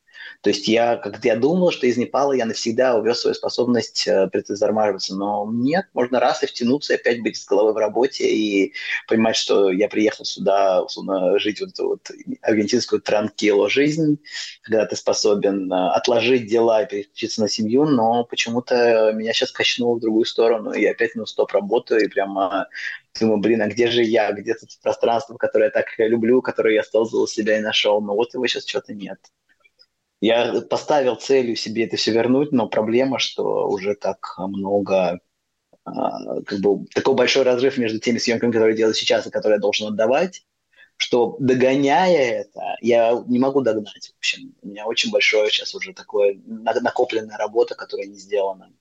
То есть я, когда я думал, что из Непала я навсегда увез свою способность э, предзармаживаться, но нет, можно раз и втянуться, и опять быть с головой в работе и понимать, что я приехал сюда, условно, жить вот эту вот аргентинскую транкило жизнь, когда ты способен э, отложить дела и переключиться на семью, но почему-то меня сейчас качнуло в другую сторону, и опять ну стоп работаю, и прямо думаю, блин, а где же я, где тут пространство, которое я так люблю, которое я создал себя и нашел, но вот его сейчас что-то нет. Я поставил целью себе это все вернуть, но проблема, что уже так много а, как бы такой большой разрыв между теми съемками, которые я делаю сейчас, и которые я должен отдавать, что догоняя это, я не могу догнать. В общем, у меня очень большое сейчас уже такое накопленная работа, которая не сделана.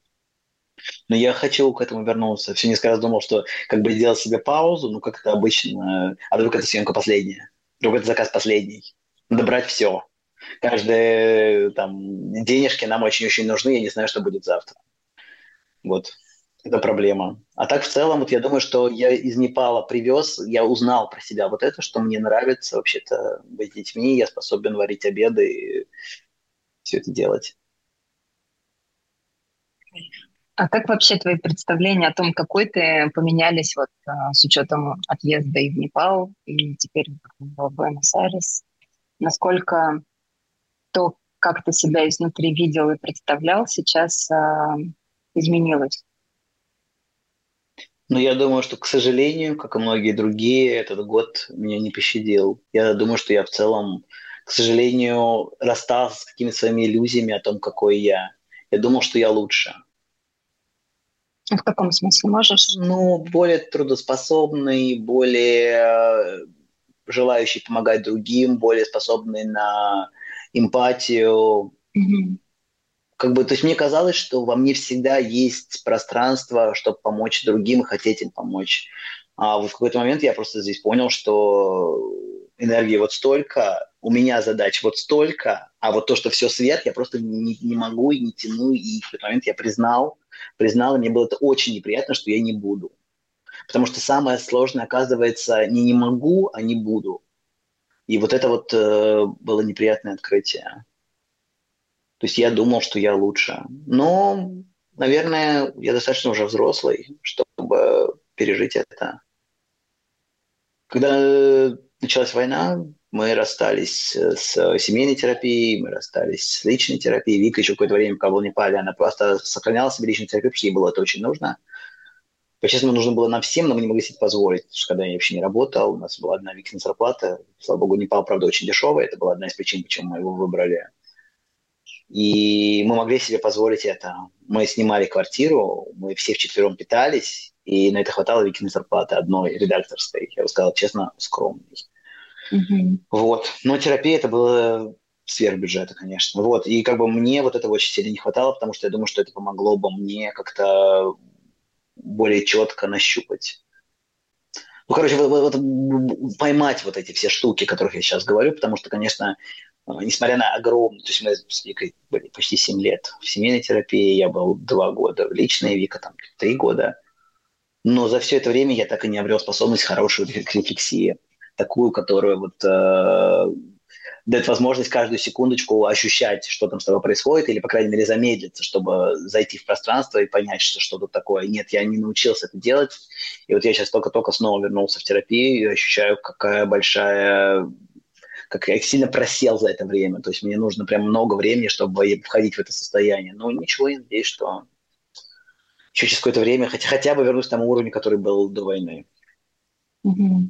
Но я хочу к этому вернуться. Все несколько раз думал, что как бы сделать себе паузу, ну как это обычно, а вдруг это съемка последняя, вдруг это заказ последний. Надо брать все каждые там денежки нам очень-очень нужны, я не знаю, что будет завтра. Вот, это проблема. А так в целом, вот я думаю, что я из Непала привез, я узнал про себя вот это, что мне нравится вообще-то быть детьми, я способен варить обеды и все это делать. А как вообще твои представления о том, какой ты поменялись вот а, с учетом отъезда и в Непал, и теперь в Буэнос-Айрес? Насколько то, как ты себя изнутри видел и представлял, сейчас э, изменилось? Ну, я думаю, что, к сожалению, как и многие другие, этот год меня не пощадил. Я думаю, что я в целом к сожалению, расстался с какими-то своими иллюзиями о том, какой я. Я думал, что я лучше. В каком смысле можешь? Ну, более трудоспособный, более э, желающий помогать другим, более способный на эмпатию. Mm-hmm. Как бы, то есть мне казалось, что во мне всегда есть пространство, чтобы помочь другим и хотеть им помочь. А вот в какой-то момент я просто здесь понял, что энергии вот столько, у меня задач вот столько, а вот то, что все сверх, я просто не, не могу и не тяну. И в какой-то момент я признал, признал, и мне было это очень неприятно, что я не буду. Потому что самое сложное, оказывается, не не могу, а не буду. И вот это вот э, было неприятное открытие. То есть я думал, что я лучше. Но, наверное, я достаточно уже взрослый, чтобы пережить это. Когда началась война, мы расстались с семейной терапией, мы расстались с личной терапией. Вика еще какое-то время, пока был в Непале, она просто сохраняла себе личную терапию, потому что ей было это очень нужно. По-честному, нужно было нам всем, но мы не могли себе позволить, потому что когда я вообще не работал, у нас была одна Викина зарплата. Слава богу, Непал, правда, очень дешевая. Это была одна из причин, почему мы его выбрали. И мы могли себе позволить это. Мы снимали квартиру, мы все вчетвером питались, и на это хватало Викиной зарплаты одной редакторской. Я бы сказал честно, скромной. Mm-hmm. Вот. Но терапия это было сверх бюджета, конечно. Вот. И как бы мне вот этого очень сильно не хватало, потому что я думаю, что это помогло бы мне как-то более четко нащупать. Ну, короче, вот, вот, поймать вот эти все штуки, о которых я сейчас говорю, потому что, конечно, несмотря на огромную, то есть мы с Викой были почти 7 лет в семейной терапии, я был 2 года в личной, Вика там 3 года, но за все это время я так и не обрел способность хорошей рефлексии такую, которая вот э, дает возможность каждую секундочку ощущать, что там с тобой происходит, или, по крайней мере, замедлиться, чтобы зайти в пространство и понять, что что тут такое. Нет, я не научился это делать. И вот я сейчас только-только снова вернулся в терапию и ощущаю, какая большая как я сильно просел за это время. То есть мне нужно прям много времени, чтобы входить в это состояние. Но ничего, я надеюсь, что еще через какое-то время хотя, хотя бы вернусь к тому уровню, который был до войны. Угу.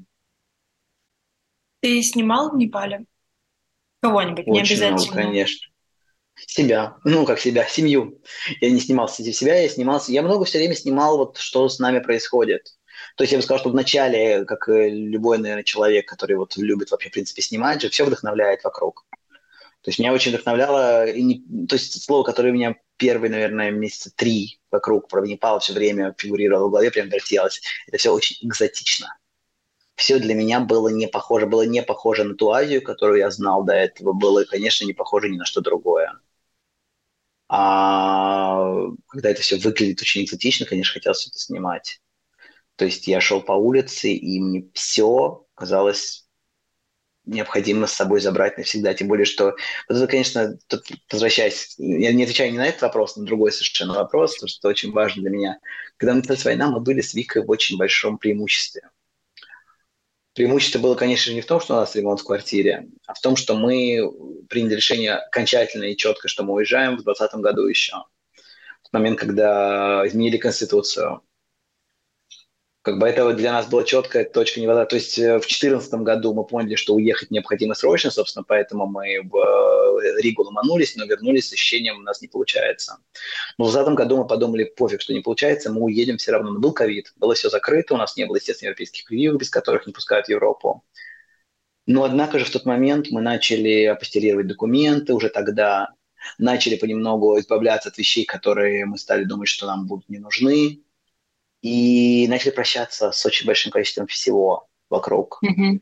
Ты снимал в Непале? Кого-нибудь, не обязательно. Много, конечно. Себя. Ну, как себя, семью. Я не снимал себя, я снимался. Я много все время снимал, вот что с нами происходит. То есть я бы сказал, что вначале, как любой, наверное, человек, который вот любит вообще, в принципе, снимать же, все вдохновляет вокруг. То есть меня очень вдохновляло, и не, то есть слово, которое у меня первые, наверное, месяца три вокруг про Непал все время фигурировало в голове, прям вертелось. Это все очень экзотично все для меня было не похоже. Было не похоже на ту Азию, которую я знал до этого. Было, конечно, не похоже ни на что другое. А когда это все выглядит очень экзотично, конечно, хотелось это снимать. То есть я шел по улице, и мне все казалось необходимо с собой забрать навсегда. Тем более, что вот это, конечно, тут, возвращаясь, я не отвечаю не на этот вопрос, на другой совершенно вопрос, то, что очень важно для меня. Когда началась война, мы были с Викой в очень большом преимуществе. Преимущество было, конечно же, не в том, что у нас ремонт в квартире, а в том, что мы приняли решение окончательно и четко, что мы уезжаем в 2020 году еще. В момент, когда изменили Конституцию, как бы это для нас была четкая точка невозврата. То есть э, в 2014 году мы поняли, что уехать необходимо срочно, собственно, поэтому мы в э, Ригу ломанулись, но вернулись с ощущением, у нас не получается. Но в 2020 году мы подумали, пофиг, что не получается, мы уедем все равно. Но был ковид, было все закрыто, у нас не было, естественно, европейских прививок, без которых не пускают в Европу. Но, однако же, в тот момент мы начали апостелировать документы уже тогда, начали понемногу избавляться от вещей, которые мы стали думать, что нам будут не нужны, и начали прощаться с очень большим количеством всего вокруг. Mm-hmm.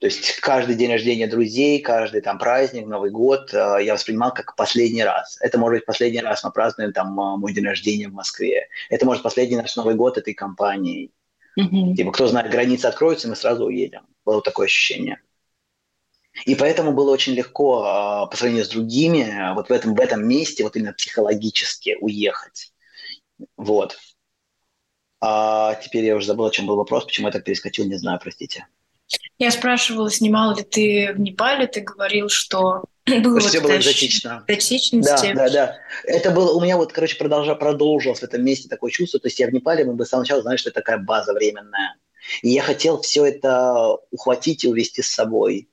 То есть каждый день рождения друзей, каждый там праздник, Новый год э, я воспринимал как последний раз. Это может быть последний раз мы празднуем там э, мой день рождения в Москве. Это может быть последний наш Новый год этой компании. Mm-hmm. Типа, кто знает, границы откроются, мы сразу уедем. Было такое ощущение. И поэтому было очень легко э, по сравнению с другими вот в этом, в этом месте вот именно психологически уехать. Вот. А теперь я уже забыл, о чем был вопрос, почему я так перескочил, не знаю, простите. Я спрашивала, снимал ли ты в Непале, ты говорил, что <clears throat> было вот все было экзотично. Экзотичности. Да, да, да. Это было, у меня вот, короче, продолжа, продолжилось в этом месте такое чувство, то есть я в Непале, мы бы с самого начала знали, что это такая база временная. И я хотел все это ухватить и увести с собой.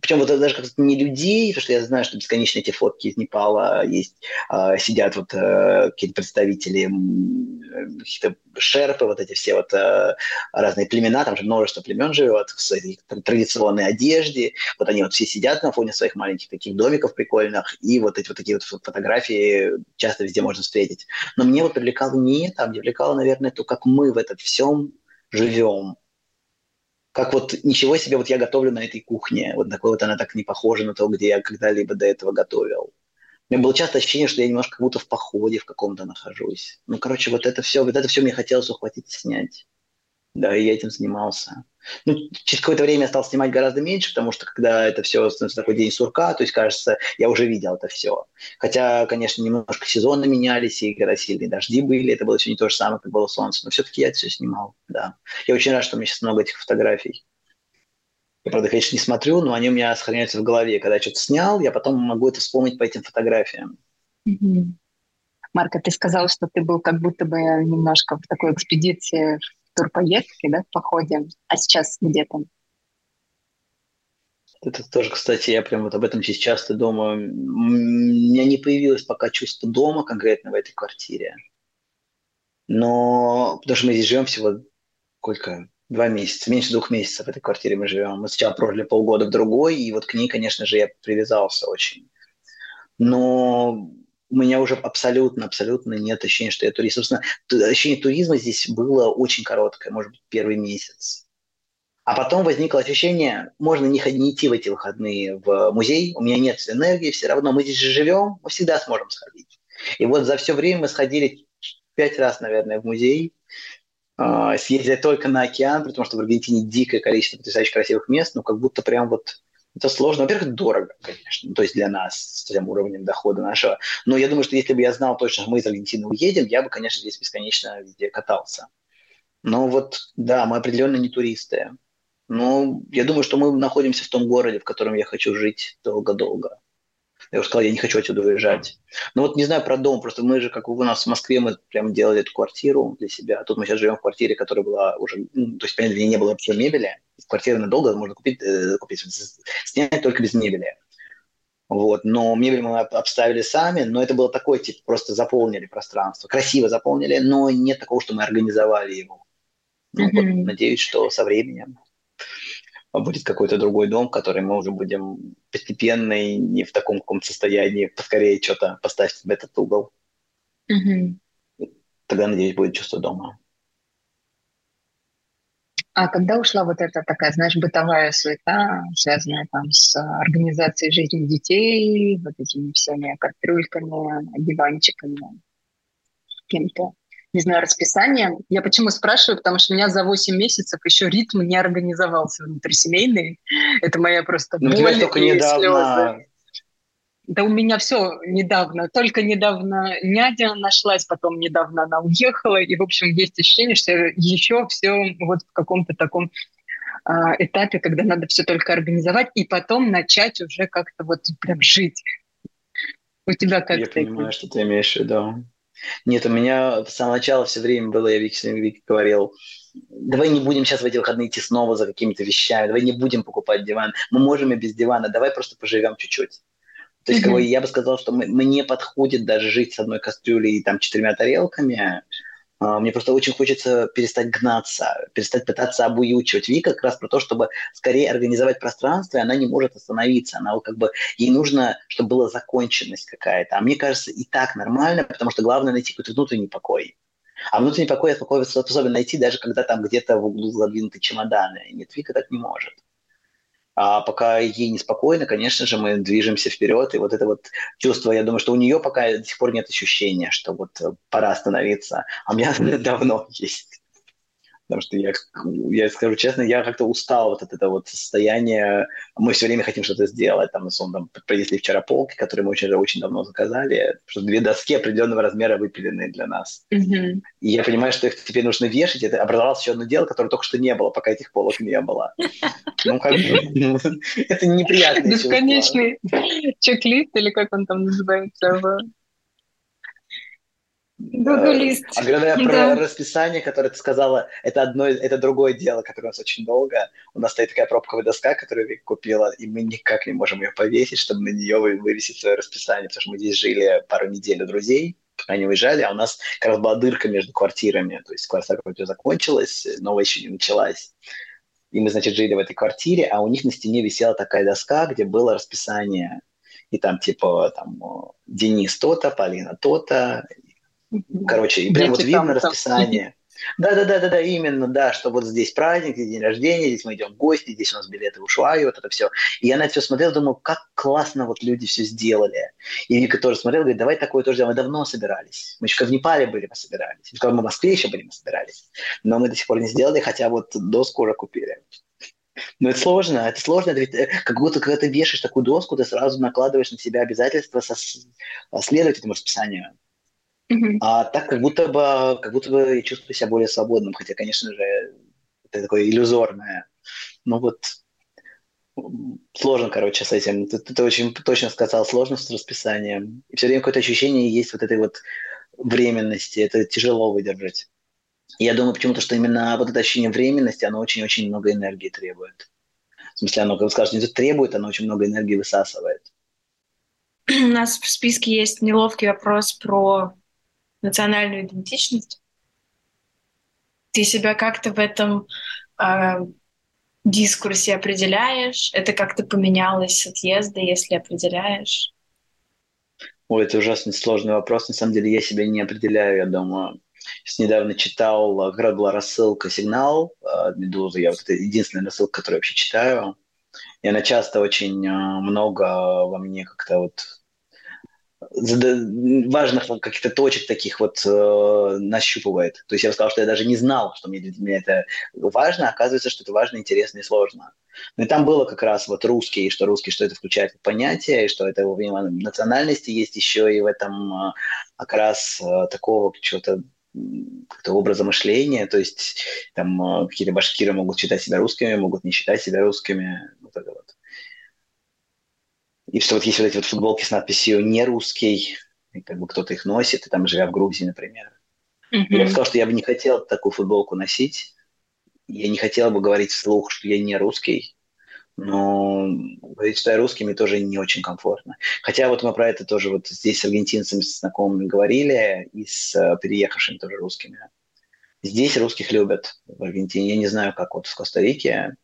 Причем вот даже как-то не людей, потому что я знаю, что бесконечно эти фотки из Непала есть, э, сидят вот э, какие-то представители э, какие-то шерпы, вот эти все вот э, разные племена, там же множество племен живет в своей традиционной одежде, вот они вот все сидят на фоне своих маленьких таких домиков прикольных, и вот эти вот такие вот фотографии часто везде можно встретить. Но мне вот привлекало не это, а привлекало, наверное, то, как мы в этом всем живем, как вот ничего себе, вот я готовлю на этой кухне, вот такой вот она так не похожа на то, где я когда-либо до этого готовил. У меня было часто ощущение, что я немножко как будто в походе в каком-то нахожусь. Ну, короче, вот это все, вот это все мне хотелось ухватить и снять. Да, и я этим занимался. Ну, через какое-то время я стал снимать гораздо меньше, потому что когда это все становится такой день сурка, то есть, кажется, я уже видел это все. Хотя, конечно, немножко сезоны менялись, и когда сильные дожди были, это было еще не то же самое, как было солнце, но все-таки я это все снимал, да. Я очень рад, что у меня сейчас много этих фотографий. Я, правда, конечно, не смотрю, но они у меня сохраняются в голове. Когда я что-то снял, я потом могу это вспомнить по этим фотографиям. Марка, ты сказал, что ты был как будто бы немножко в такой экспедиции турпоездки, да, в походе, а сейчас где там? Это тоже, кстати, я прям вот об этом сейчас часто думаю. У меня не появилось пока чувство дома конкретно в этой квартире. Но потому что мы здесь живем всего сколько? Два месяца, меньше двух месяцев в этой квартире мы живем. Мы сначала прожили полгода в другой, и вот к ней, конечно же, я привязался очень. Но у меня уже абсолютно, абсолютно нет ощущения, что я турист. Собственно, ощущение туризма здесь было очень короткое, может быть, первый месяц. А потом возникло ощущение, можно не, не идти в эти выходные в музей, у меня нет энергии, все равно мы здесь же живем, мы всегда сможем сходить. И вот за все время мы сходили пять раз, наверное, в музей, э, съездили только на океан, потому что в Аргентине дикое количество потрясающих красивых мест, ну как будто прям вот это сложно. Во-первых, дорого, конечно, то есть для нас с тем уровнем дохода нашего. Но я думаю, что если бы я знал точно, что мы из Аргентины уедем, я бы, конечно, здесь бесконечно везде катался. Но вот, да, мы определенно не туристы. Но я думаю, что мы находимся в том городе, в котором я хочу жить долго-долго. Я уже сказал, я не хочу отсюда уезжать. Но вот не знаю про дом, просто мы же, как у нас в Москве, мы прям делали эту квартиру для себя. А тут мы сейчас живем в квартире, которая была уже, ну, то есть, понятно, не было вообще мебели. Квартиру надолго можно купить, э, купить, снять только без мебели. Вот. Но мебель мы обставили сами, но это было такое, типа, просто заполнили пространство. Красиво заполнили, но нет такого, что мы организовали его. Ну, mm-hmm. вот, надеюсь, что со временем будет какой-то другой дом, который мы уже будем постепенно и не в таком каком состоянии, поскорее что-то поставить в этот угол. Угу. Тогда, надеюсь, будет чувство дома. А когда ушла вот эта такая, знаешь, бытовая суета, связанная там с организацией жизни детей, вот этими всеми кастрюльками, диванчиками, кем-то не знаю, расписание. Я почему спрашиваю? Потому что у меня за 8 месяцев еще ритм не организовался внутрисемейный. Это моя просто ну, боль только и недавно... слезы. Да у меня все недавно. Только недавно нядя нашлась, потом недавно она уехала. И, в общем, есть ощущение, что еще все вот в каком-то таком а, этапе, когда надо все только организовать и потом начать уже как-то вот прям жить. У тебя как Я понимаю, что ты имеешь в виду. Нет, у меня с самого начала все время было, я Вике, Вике говорил, давай не будем сейчас в эти выходные идти снова за какими-то вещами, давай не будем покупать диван, мы можем и без дивана, давай просто поживем чуть-чуть. То есть, mm-hmm. я бы сказал, что мы, мне подходит даже жить с одной кастрюлей и там четырьмя тарелками, а, мне просто очень хочется перестать гнаться, перестать пытаться обуючивать. Вика как раз про то, чтобы скорее организовать пространство, и она не может остановиться. Она вот как бы, ей нужно, чтобы была законченность какая-то. А мне кажется, и так нормально, потому что главное найти какой-то внутренний покой. А внутренний покой я способен найти даже когда там где-то в углу задвинуты чемоданы. Нет, Вика так не может. А пока ей неспокойно, конечно же, мы движемся вперед. И вот это вот чувство, я думаю, что у нее пока до сих пор нет ощущения, что вот пора остановиться. А у меня <laughs> давно есть. Потому что я, я скажу честно, я как-то устал вот от этого вот состояния. Мы все время хотим что-то сделать. Там, условно, там принесли вчера полки, которые мы очень, очень давно заказали. Что две доски определенного размера выпиленные для нас. Mm-hmm. И я понимаю, что их теперь нужно вешать. Это образовалось еще одно дело, которое только что не было, пока этих полок не было. Ну, как бы, это неприятно. Бесконечный чек-лист, или как он там называется, Гуглист. А говоря про да. расписание, которое ты сказала, это одно, это другое дело, которое у нас очень долго. У нас стоит такая пробковая доска, которую я купила, и мы никак не можем ее повесить, чтобы на нее вывесить свое расписание, потому что мы здесь жили пару недель у друзей, пока они уезжали, а у нас как раз была дырка между квартирами, то есть квартира вроде закончилась, новая еще не началась. И мы, значит, жили в этой квартире, а у них на стене висела такая доска, где было расписание. И там, типа, там, Денис то-то, Полина то-то. Короче, и прям Дети вот видно расписание. Да-да-да-да-да, именно, да, что вот здесь праздник, здесь день рождения, здесь мы идем в гости, здесь у нас билеты в Ушуаю, вот это все. И я на это все смотрел, думаю, как классно вот люди все сделали. И Вика тоже смотрела, говорит, давай такое тоже делаем. Мы давно собирались. Мы еще в Непале были, мы собирались. Когда мы в Москве еще были, мы собирались. Но мы до сих пор не сделали, хотя вот доску уже купили. Но это сложно, это сложно, это ведь э, как будто когда ты вешаешь такую доску, ты сразу накладываешь на себя обязательства со, следовать этому расписанию. Mm-hmm. А так как будто бы, как будто бы я чувствую себя более свободным, хотя, конечно же, это такое иллюзорное. Но вот сложно, короче, с этим. Ты, ты очень точно сказал, сложно с расписанием. И все время какое-то ощущение есть вот этой вот временности. Это тяжело выдержать. И я думаю почему-то, что именно вот это ощущение временности, оно очень-очень много энергии требует. В смысле, оно, как вы скажете, не требует, оно очень много энергии высасывает. У нас в списке есть неловкий вопрос про национальную идентичность. Ты себя как-то в этом э, дискурсе определяешь? Это как-то поменялось с отъезда, если определяешь? Ой, это ужасно сложный вопрос. На самом деле я себя не определяю, я думаю. Сейчас недавно читал, когда была рассылка «Сигнал» от «Медузы». Я вот это единственная рассылка, которую я вообще читаю. И она часто очень а, много во мне как-то вот важных каких-то точек таких вот э, нащупывает. То есть я бы сказал, что я даже не знал, что мне, меня это важно, оказывается, что это важно, интересно и сложно. Ну и там было как раз вот русский, и что русский, что это включает понятие, и что это помимо национальности есть еще и в этом э, как раз э, такого чего-то как-то образа мышления, то есть там э, какие-то башкиры могут считать себя русскими, могут не считать себя русскими, вот это вот. И что вот есть вот эти вот футболки с надписью «не русский», и как бы кто-то их носит, и там живя в Грузии, например. Mm-hmm. Я сказал, что я бы не хотел такую футболку носить. Я не хотел бы говорить вслух, что я не русский. Но говорить, что я русский, мне тоже не очень комфортно. Хотя вот мы про это тоже вот здесь с аргентинцами, с знакомыми говорили, и с э, переехавшими тоже русскими. Здесь русских любят в Аргентине. Я не знаю, как вот в Коста-Рике.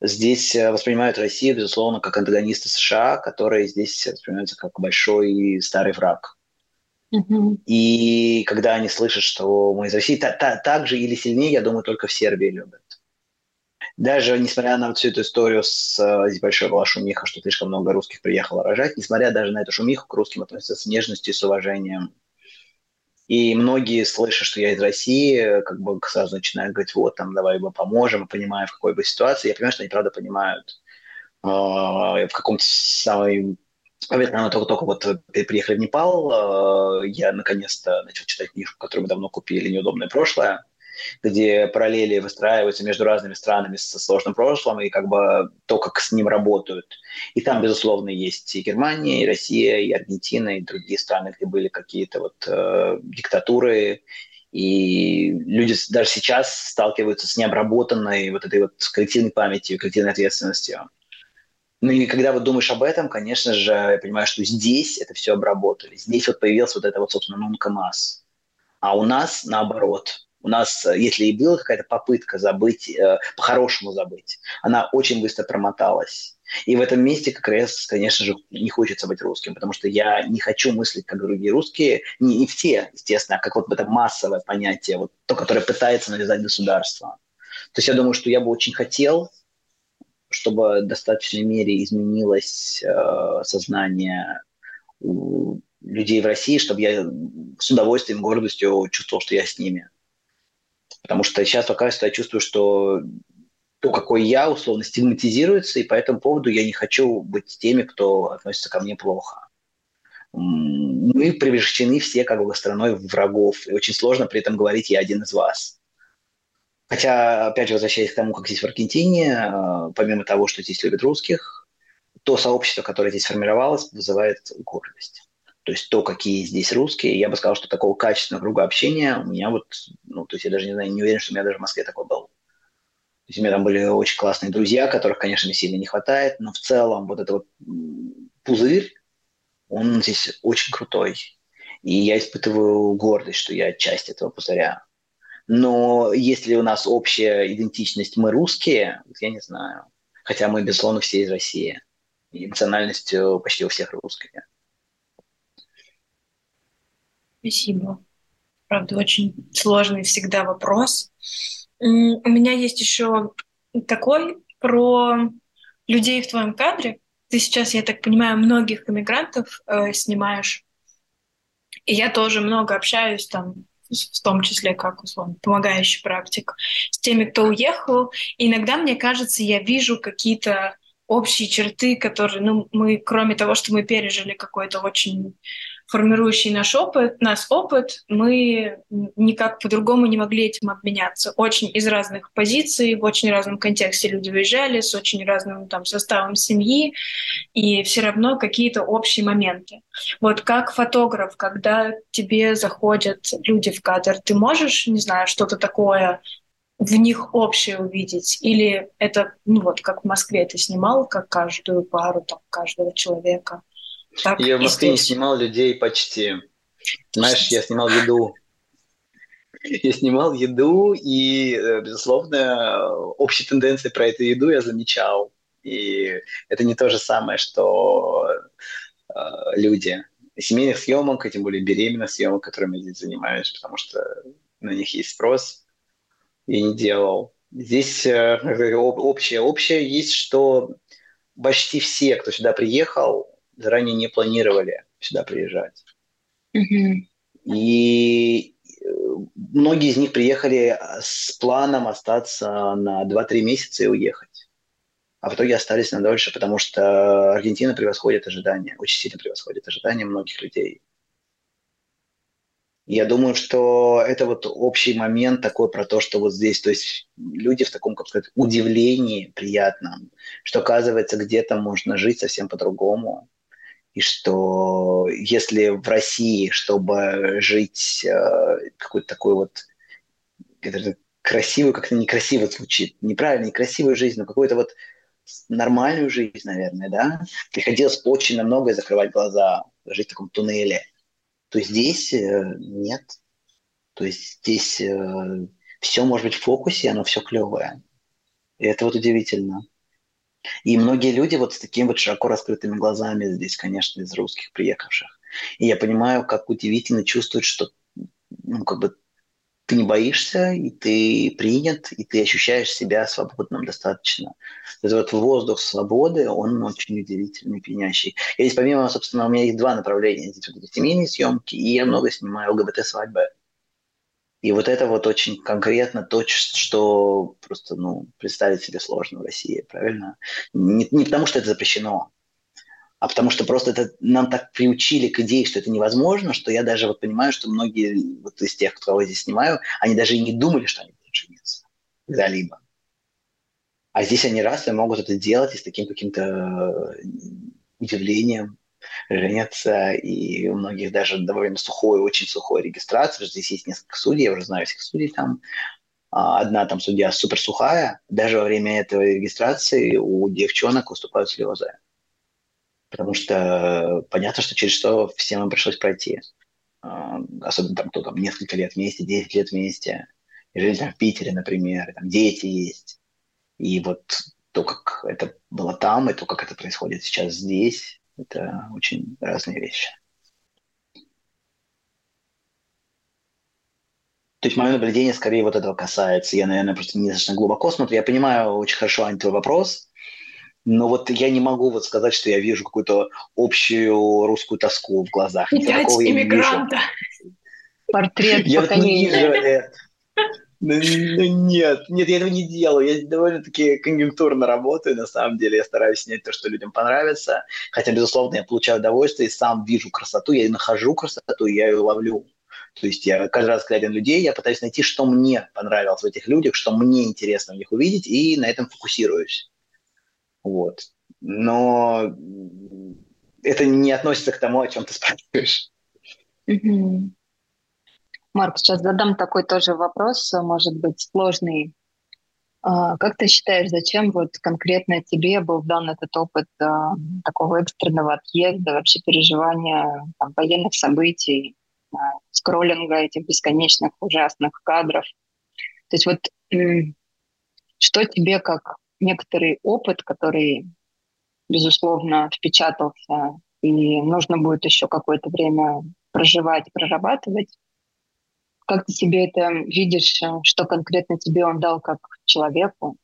Здесь э, воспринимают Россию, безусловно, как антагониста США, которые здесь воспринимаются как большой и старый враг. Mm-hmm. И когда они слышат, что мы из России, та, та, так же или сильнее, я думаю, только в Сербии любят. Даже несмотря на всю эту историю с э, здесь большой была шумиха, что слишком много русских приехало рожать, несмотря даже на эту шумиху, к русским относятся с нежностью и с уважением. И многие, слышат, что я из России, как бы сразу начинают говорить, вот, там, давай мы поможем, понимая, в какой бы ситуации. Я понимаю, что они правда понимают. А, в каком-то самой Наверное, только-только вот приехали в Непал, э, я наконец-то начал читать книжку, которую мы давно купили, «Неудобное прошлое», где параллели выстраиваются между разными странами со сложным прошлым и как бы то, как с ним работают. И там, безусловно, есть и Германия, и Россия, и Аргентина, и другие страны, где были какие-то вот э, диктатуры, и люди даже сейчас сталкиваются с необработанной вот этой вот коллективной памятью, коллективной ответственностью. Ну и когда вот думаешь об этом, конечно же, я понимаю, что здесь это все обработали. Здесь вот появилась вот эта вот, собственно, нункамас. А у нас наоборот. У нас, э, если и была какая-то попытка забыть, э, по-хорошему забыть, она очень быстро промоталась. И в этом месте как раз, конечно же, не хочется быть русским, потому что я не хочу мыслить, как другие русские, не, не все, естественно, а как вот это массовое понятие, вот то, которое пытается навязать государство. То есть я думаю, что я бы очень хотел, чтобы в достаточной мере изменилось э, сознание людей в России, чтобы я с удовольствием, гордостью чувствовал, что я с ними. Потому что сейчас пока что я чувствую, что то, какой я, условно, стигматизируется, и по этому поводу я не хочу быть теми, кто относится ко мне плохо. Мы превращены все как бы страной врагов, и очень сложно при этом говорить «я один из вас». Хотя, опять же, возвращаясь к тому, как здесь в Аргентине, э, помимо того, что здесь любят русских, то сообщество, которое здесь формировалось, вызывает гордость. То есть то, какие здесь русские, я бы сказал, что такого качественного круга общения у меня вот, ну, то есть я даже не знаю, не уверен, что у меня даже в Москве такой был. То есть у меня там были очень классные друзья, которых, конечно, мне сильно не хватает, но в целом вот этот вот пузырь, он здесь очень крутой. И я испытываю гордость, что я часть этого пузыря. Но если у нас общая идентичность, мы русские, я не знаю. Хотя мы, безусловно, все из России. И национальность почти у всех русская. Спасибо. Правда, очень сложный всегда вопрос. У меня есть еще такой про людей в твоем кадре. Ты сейчас, я так понимаю, многих иммигрантов э, снимаешь. И я тоже много общаюсь там, в том числе как условно помогающий практик, с теми, кто уехал. И иногда, мне кажется, я вижу какие-то общие черты, которые, ну, мы, кроме того, что мы пережили какой-то очень формирующий наш опыт, нас опыт, мы никак по-другому не могли этим обменяться. Очень из разных позиций, в очень разном контексте люди выезжали, с очень разным там составом семьи, и все равно какие-то общие моменты. Вот как фотограф, когда тебе заходят люди в кадр, ты можешь, не знаю, что-то такое в них общее увидеть? Или это, ну вот, как в Москве ты снимал, как каждую пару, там, каждого человека? Так, я в Москве не снимал людей почти. Знаешь, я снимал еду. <laughs> Я снимал еду, и, э, безусловно, общие тенденции про эту еду я замечал. И это не то же самое, что э, люди семейных съемок, и тем более беременных съемок, которыми я здесь занимаюсь, потому что на них есть спрос, я не делал. Здесь э, <laughs> общее, общее есть, что почти все, кто сюда приехал, заранее не планировали сюда приезжать. Mm-hmm. И э, многие из них приехали с планом остаться на 2-3 месяца и уехать. А в итоге остались на дольше, потому что Аргентина превосходит ожидания, очень сильно превосходит ожидания многих людей. Я думаю, что это вот общий момент такой про то, что вот здесь, то есть люди в таком, как сказать, удивлении приятном, что оказывается где-то можно жить совсем по-другому, и что если в России, чтобы жить э, какой-то такой вот красивую, как-то некрасиво звучит, неправильно, некрасивую жизнь, но какую-то вот нормальную жизнь, наверное, да, приходилось очень на многое закрывать глаза, жить в таком туннеле, то здесь э, нет. То есть здесь э, все может быть в фокусе, оно все клевое. И это вот удивительно. И многие люди вот с такими вот широко раскрытыми глазами здесь, конечно, из русских приехавших. И я понимаю, как удивительно чувствовать, что ну, как бы ты не боишься, и ты принят, и ты ощущаешь себя свободным достаточно. Это вот воздух свободы, он очень удивительный, пьянящий. И здесь помимо, собственно, у меня есть два направления. Здесь вот эти семейные съемки, и я много снимаю ЛГБТ-свадьбы. И вот это вот очень конкретно то, что просто ну, представить себе сложно в России, правильно? Не, не потому, что это запрещено, а потому что просто это нам так приучили к идее, что это невозможно, что я даже вот понимаю, что многие вот из тех, кого я здесь снимаю, они даже и не думали, что они будут жениться когда-либо. А здесь они раз и могут это делать и с таким каким-то э, удивлением женятся, и у многих даже довольно сухой, очень сухой регистрация. Здесь есть несколько судей, я уже знаю всех судей там. А, одна там судья супер сухая, даже во время этой регистрации у девчонок выступают слезы. Потому что понятно, что через что всем им пришлось пройти. А, особенно там кто там несколько лет вместе, 10 лет вместе. И жили там в Питере, например, там дети есть. И вот то, как это было там, и то, как это происходит сейчас здесь, это очень разные вещи. То есть мое наблюдение скорее вот этого касается. Я, наверное, просто недостаточно глубоко смотрю. Я понимаю очень хорошо, Ань, твой вопрос, но вот я не могу вот сказать, что я вижу какую-то общую русскую тоску в глазах. Пять иммигранта. Портрет я поколения. Не вижу. Ну, ну нет, нет, я этого не делаю. Я довольно-таки конъюнктурно работаю, на самом деле. Я стараюсь снять то, что людям понравится. Хотя, безусловно, я получаю удовольствие и сам вижу красоту, я нахожу красоту, и я ее ловлю. То есть я каждый раз, глядя на людей, я пытаюсь найти, что мне понравилось в этих людях, что мне интересно в них увидеть, и на этом фокусируюсь. Вот. Но это не относится к тому, о чем ты спрашиваешь. Марк, сейчас задам такой тоже вопрос, может быть, сложный. А, как ты считаешь, зачем вот конкретно тебе был дан этот опыт а, такого экстренного отъезда, вообще переживания там, военных событий, а, скроллинга этих бесконечных ужасных кадров? То есть вот что тебе как некоторый опыт, который, безусловно, впечатался и нужно будет еще какое-то время проживать, прорабатывать, как ты себе это видишь, э, что конкретно тебе он дал как человеку?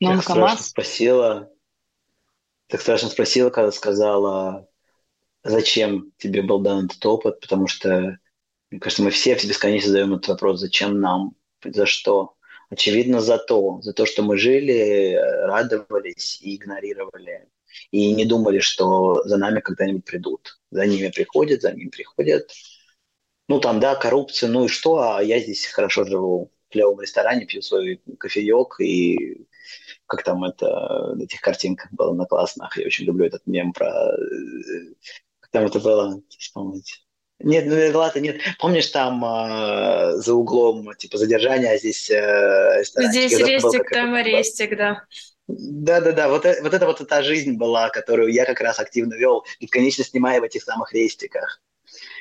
Ну, так страшно спросила, так страшно спросила, когда сказала, зачем тебе был дан этот опыт, потому что, мне кажется, мы все бесконечно задаем этот вопрос, зачем нам, за что. Очевидно, за то, за то, что мы жили, э, радовались и игнорировали и не думали, что за нами когда-нибудь придут. За ними приходят, за ними приходят. Ну, там, да, коррупция, ну и что, а я здесь хорошо живу в клевом ресторане, пью свой кофеек и как там это на этих картинках было на классных. Я очень люблю этот мем про... Э, как там это было? Вспомнить. Нет, ну ладно, нет. Помнишь там э, за углом типа задержание, а здесь э, Здесь рестик, там арестик, да. Да-да-да, вот, э, вот это вот та жизнь была, которую я как раз активно вел, бесконечно снимая в этих самых рейстиках.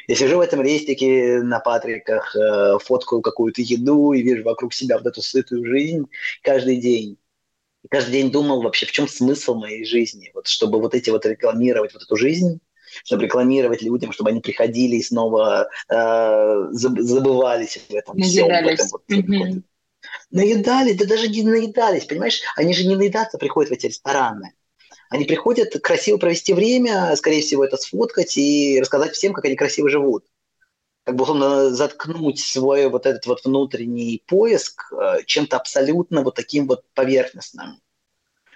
Я сижу в этом рейстике на Патриках, э, фоткаю какую-то еду и вижу вокруг себя вот эту сытую жизнь каждый день. И каждый день думал вообще, в чем смысл моей жизни, вот чтобы вот эти вот рекламировать вот эту жизнь, чтобы рекламировать людям, чтобы они приходили и снова э, забывались в этом всем. В этом вот, mm-hmm. вот, наедали, да даже не наедались, понимаешь? Они же не наедаться приходят в эти рестораны. Они приходят красиво провести время, скорее всего, это сфоткать и рассказать всем, как они красиво живут. Как бы условно заткнуть свой вот этот вот внутренний поиск э, чем-то абсолютно вот таким вот поверхностным.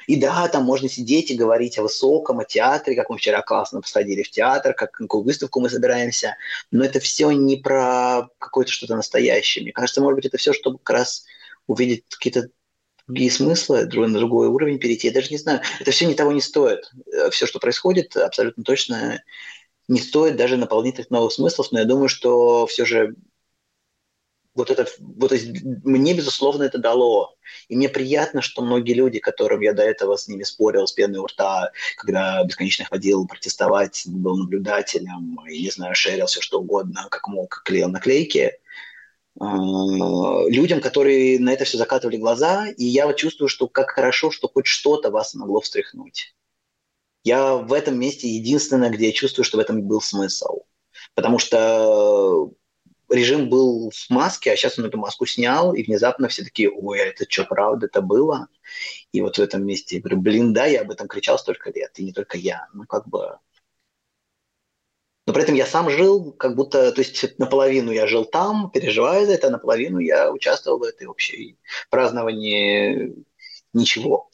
И да, там можно сидеть и говорить о высоком, о театре, как мы вчера классно посадили в театр, как какую выставку мы собираемся, но это все не про какое-то что-то настоящее. Мне кажется, может быть, это все, чтобы как раз увидеть какие-то другие смыслы, на другой уровень перейти. Я даже не знаю, это все ни того не стоит. Э, все, что происходит, абсолютно точно не стоит даже наполнительных новых смыслов, но я думаю, что все же вот это, вот мне, безусловно, это дало. И мне приятно, что многие люди, которым я до этого с ними спорил с пеной у рта, когда бесконечно ходил протестовать, был наблюдателем, и, не знаю, шерил все что угодно, как мог, клеил наклейки, людям, которые на это все закатывали глаза, и я чувствую, что как хорошо, что хоть что-то вас могло встряхнуть. Я в этом месте единственное, где я чувствую, что в этом был смысл. Потому что режим был в маске, а сейчас он эту маску снял, и внезапно все такие, ой, а это что, правда, это было? И вот в этом месте я говорю, блин, да, я об этом кричал столько лет, и не только я. Ну, как бы но при этом я сам жил, как будто, то есть наполовину я жил там, переживая за это, а наполовину я участвовал в этой общей праздновании ничего.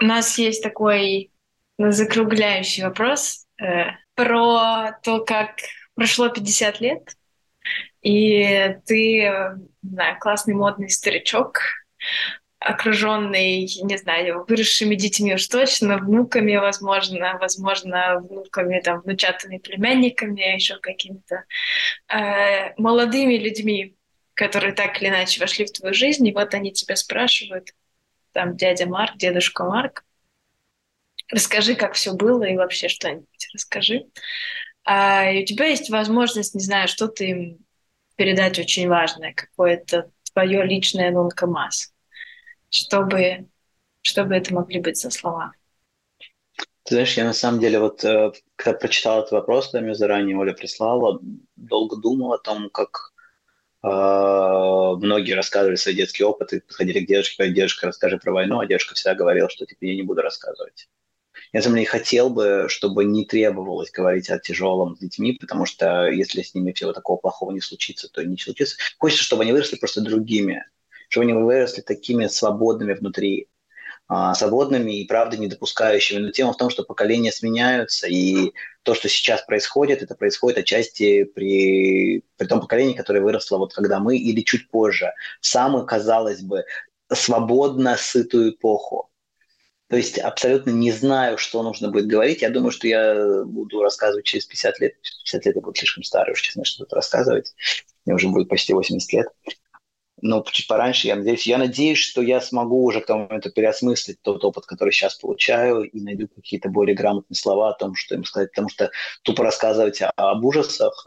У нас есть такой закругляющий вопрос э, про то, как прошло 50 лет, и ты, не знаю, классный модный старичок, окруженный, не знаю, выросшими детьми уж точно, внуками, возможно, возможно, внуками, там, внучатыми племянниками, еще какими-то э, молодыми людьми, которые так или иначе вошли в твою жизнь, и вот они тебя спрашивают, там, дядя Марк, дедушка Марк, расскажи, как все было, и вообще что-нибудь расскажи. А, и у тебя есть возможность, не знаю, что-то им передать очень важное, какое-то твое личное нонкомас чтобы, чтобы это могли быть за слова? Ты знаешь, я на самом деле вот, э, когда прочитал этот вопрос, да, мне заранее Оля прислала, долго думал о том, как э, многие рассказывали свои детские опыты, подходили к дедушке, говорили, дедушка, расскажи про войну, а дедушка всегда говорила, что типа я не буду рассказывать. Я тем не хотел бы, чтобы не требовалось говорить о тяжелом с детьми, потому что если с ними всего такого плохого не случится, то не случится. Хочется, чтобы они выросли просто другими, чтобы они выросли такими свободными внутри, а, свободными и, правда, не допускающими. Но тема в том, что поколения сменяются, и то, что сейчас происходит, это происходит отчасти при, при том поколении, которое выросло вот когда мы, или чуть позже, в самый, казалось бы, свободно сытую эпоху. То есть абсолютно не знаю, что нужно будет говорить. Я думаю, что я буду рассказывать через 50 лет. 50 лет я буду слишком старый, уж честно, что-то рассказывать. Мне уже будет почти 80 лет но чуть пораньше, я надеюсь. Я надеюсь, что я смогу уже к тому моменту переосмыслить тот опыт, который сейчас получаю, и найду какие-то более грамотные слова о том, что им сказать. Потому что тупо рассказывать об ужасах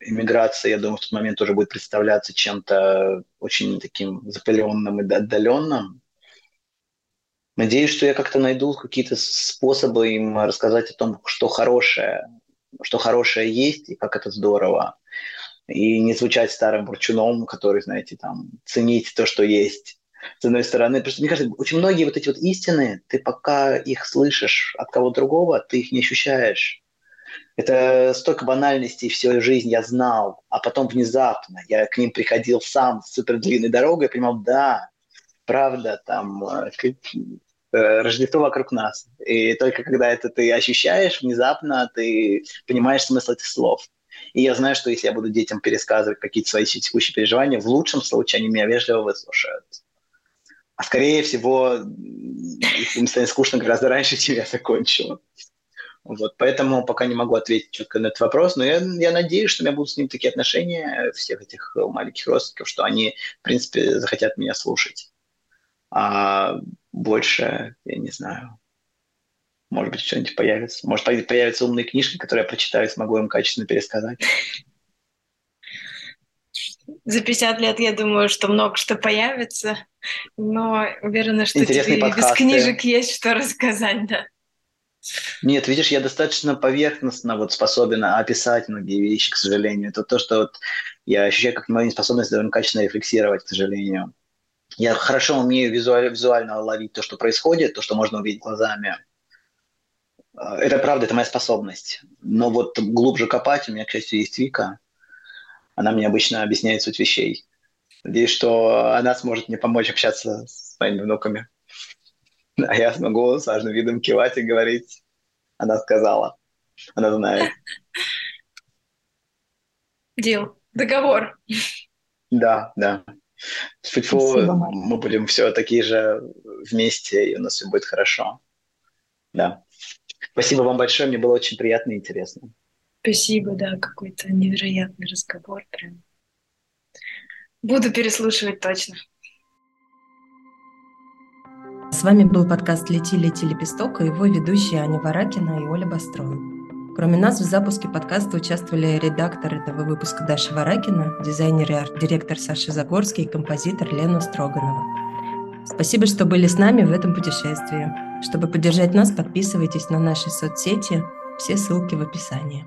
иммиграции, я думаю, в тот момент уже будет представляться чем-то очень таким запыленным и отдаленным. Надеюсь, что я как-то найду какие-то способы им рассказать о том, что хорошее, что хорошее есть и как это здорово и не звучать старым бурчуном, который, знаете, там, ценить то, что есть. С одной стороны, что, мне кажется, очень многие вот эти вот истины, ты пока их слышишь от кого другого, ты их не ощущаешь. Это столько банальностей всю жизнь я знал, а потом внезапно я к ним приходил сам с супер длинной дорогой, и понимал, да, правда, там э, Рождество вокруг нас. И только когда это ты ощущаешь, внезапно ты понимаешь смысл этих слов. И я знаю, что если я буду детям пересказывать какие-то свои текущие переживания, в лучшем случае они меня вежливо выслушают. А скорее всего, если им станет скучно гораздо раньше, чем я закончу. Вот, поэтому пока не могу ответить четко на этот вопрос, но я, я надеюсь, что у меня будут с ним такие отношения, всех этих маленьких родственников, что они, в принципе, захотят меня слушать. А больше, я не знаю, может быть, что-нибудь появится. Может, появятся умные книжки, которые я прочитаю и смогу им качественно пересказать. За 50 лет я думаю, что много что появится, но уверена, что Интересные тебе подкасты. без книжек есть что рассказать, да. Нет, видишь, я достаточно поверхностно вот способен описать многие вещи, к сожалению. Это то, что вот я ощущаю как мою неспособность довольно качественно рефлексировать, к сожалению. Я хорошо умею визуально, визуально ловить то, что происходит, то, что можно увидеть глазами. А, это правда, это моя способность. Но вот глубже копать у меня, к счастью, есть Вика. Она мне обычно объясняет суть вещей. Надеюсь, что она сможет мне помочь общаться с моими внуками. <laughs> А я смогу с важным видом кивать и говорить. Она сказала. Она знает. <laughs> Дел. Договор. <laughs> Да, да. Спасибо, мы будем все такие же вместе, и у нас все будет хорошо. Да. Спасибо вам большое, мне было очень приятно и интересно. Спасибо, да, какой-то невероятный разговор прям. Буду переслушивать точно. С вами был подкаст «Лети, лети, лепесток» и его ведущие Аня Варакина и Оля Бастрон. Кроме нас в запуске подкаста участвовали редактор этого выпуска Даша Варакина, дизайнер и арт-директор Саша Загорский и композитор Лена Строганова. Спасибо, что были с нами в этом путешествии. Чтобы поддержать нас, подписывайтесь на наши соцсети. Все ссылки в описании.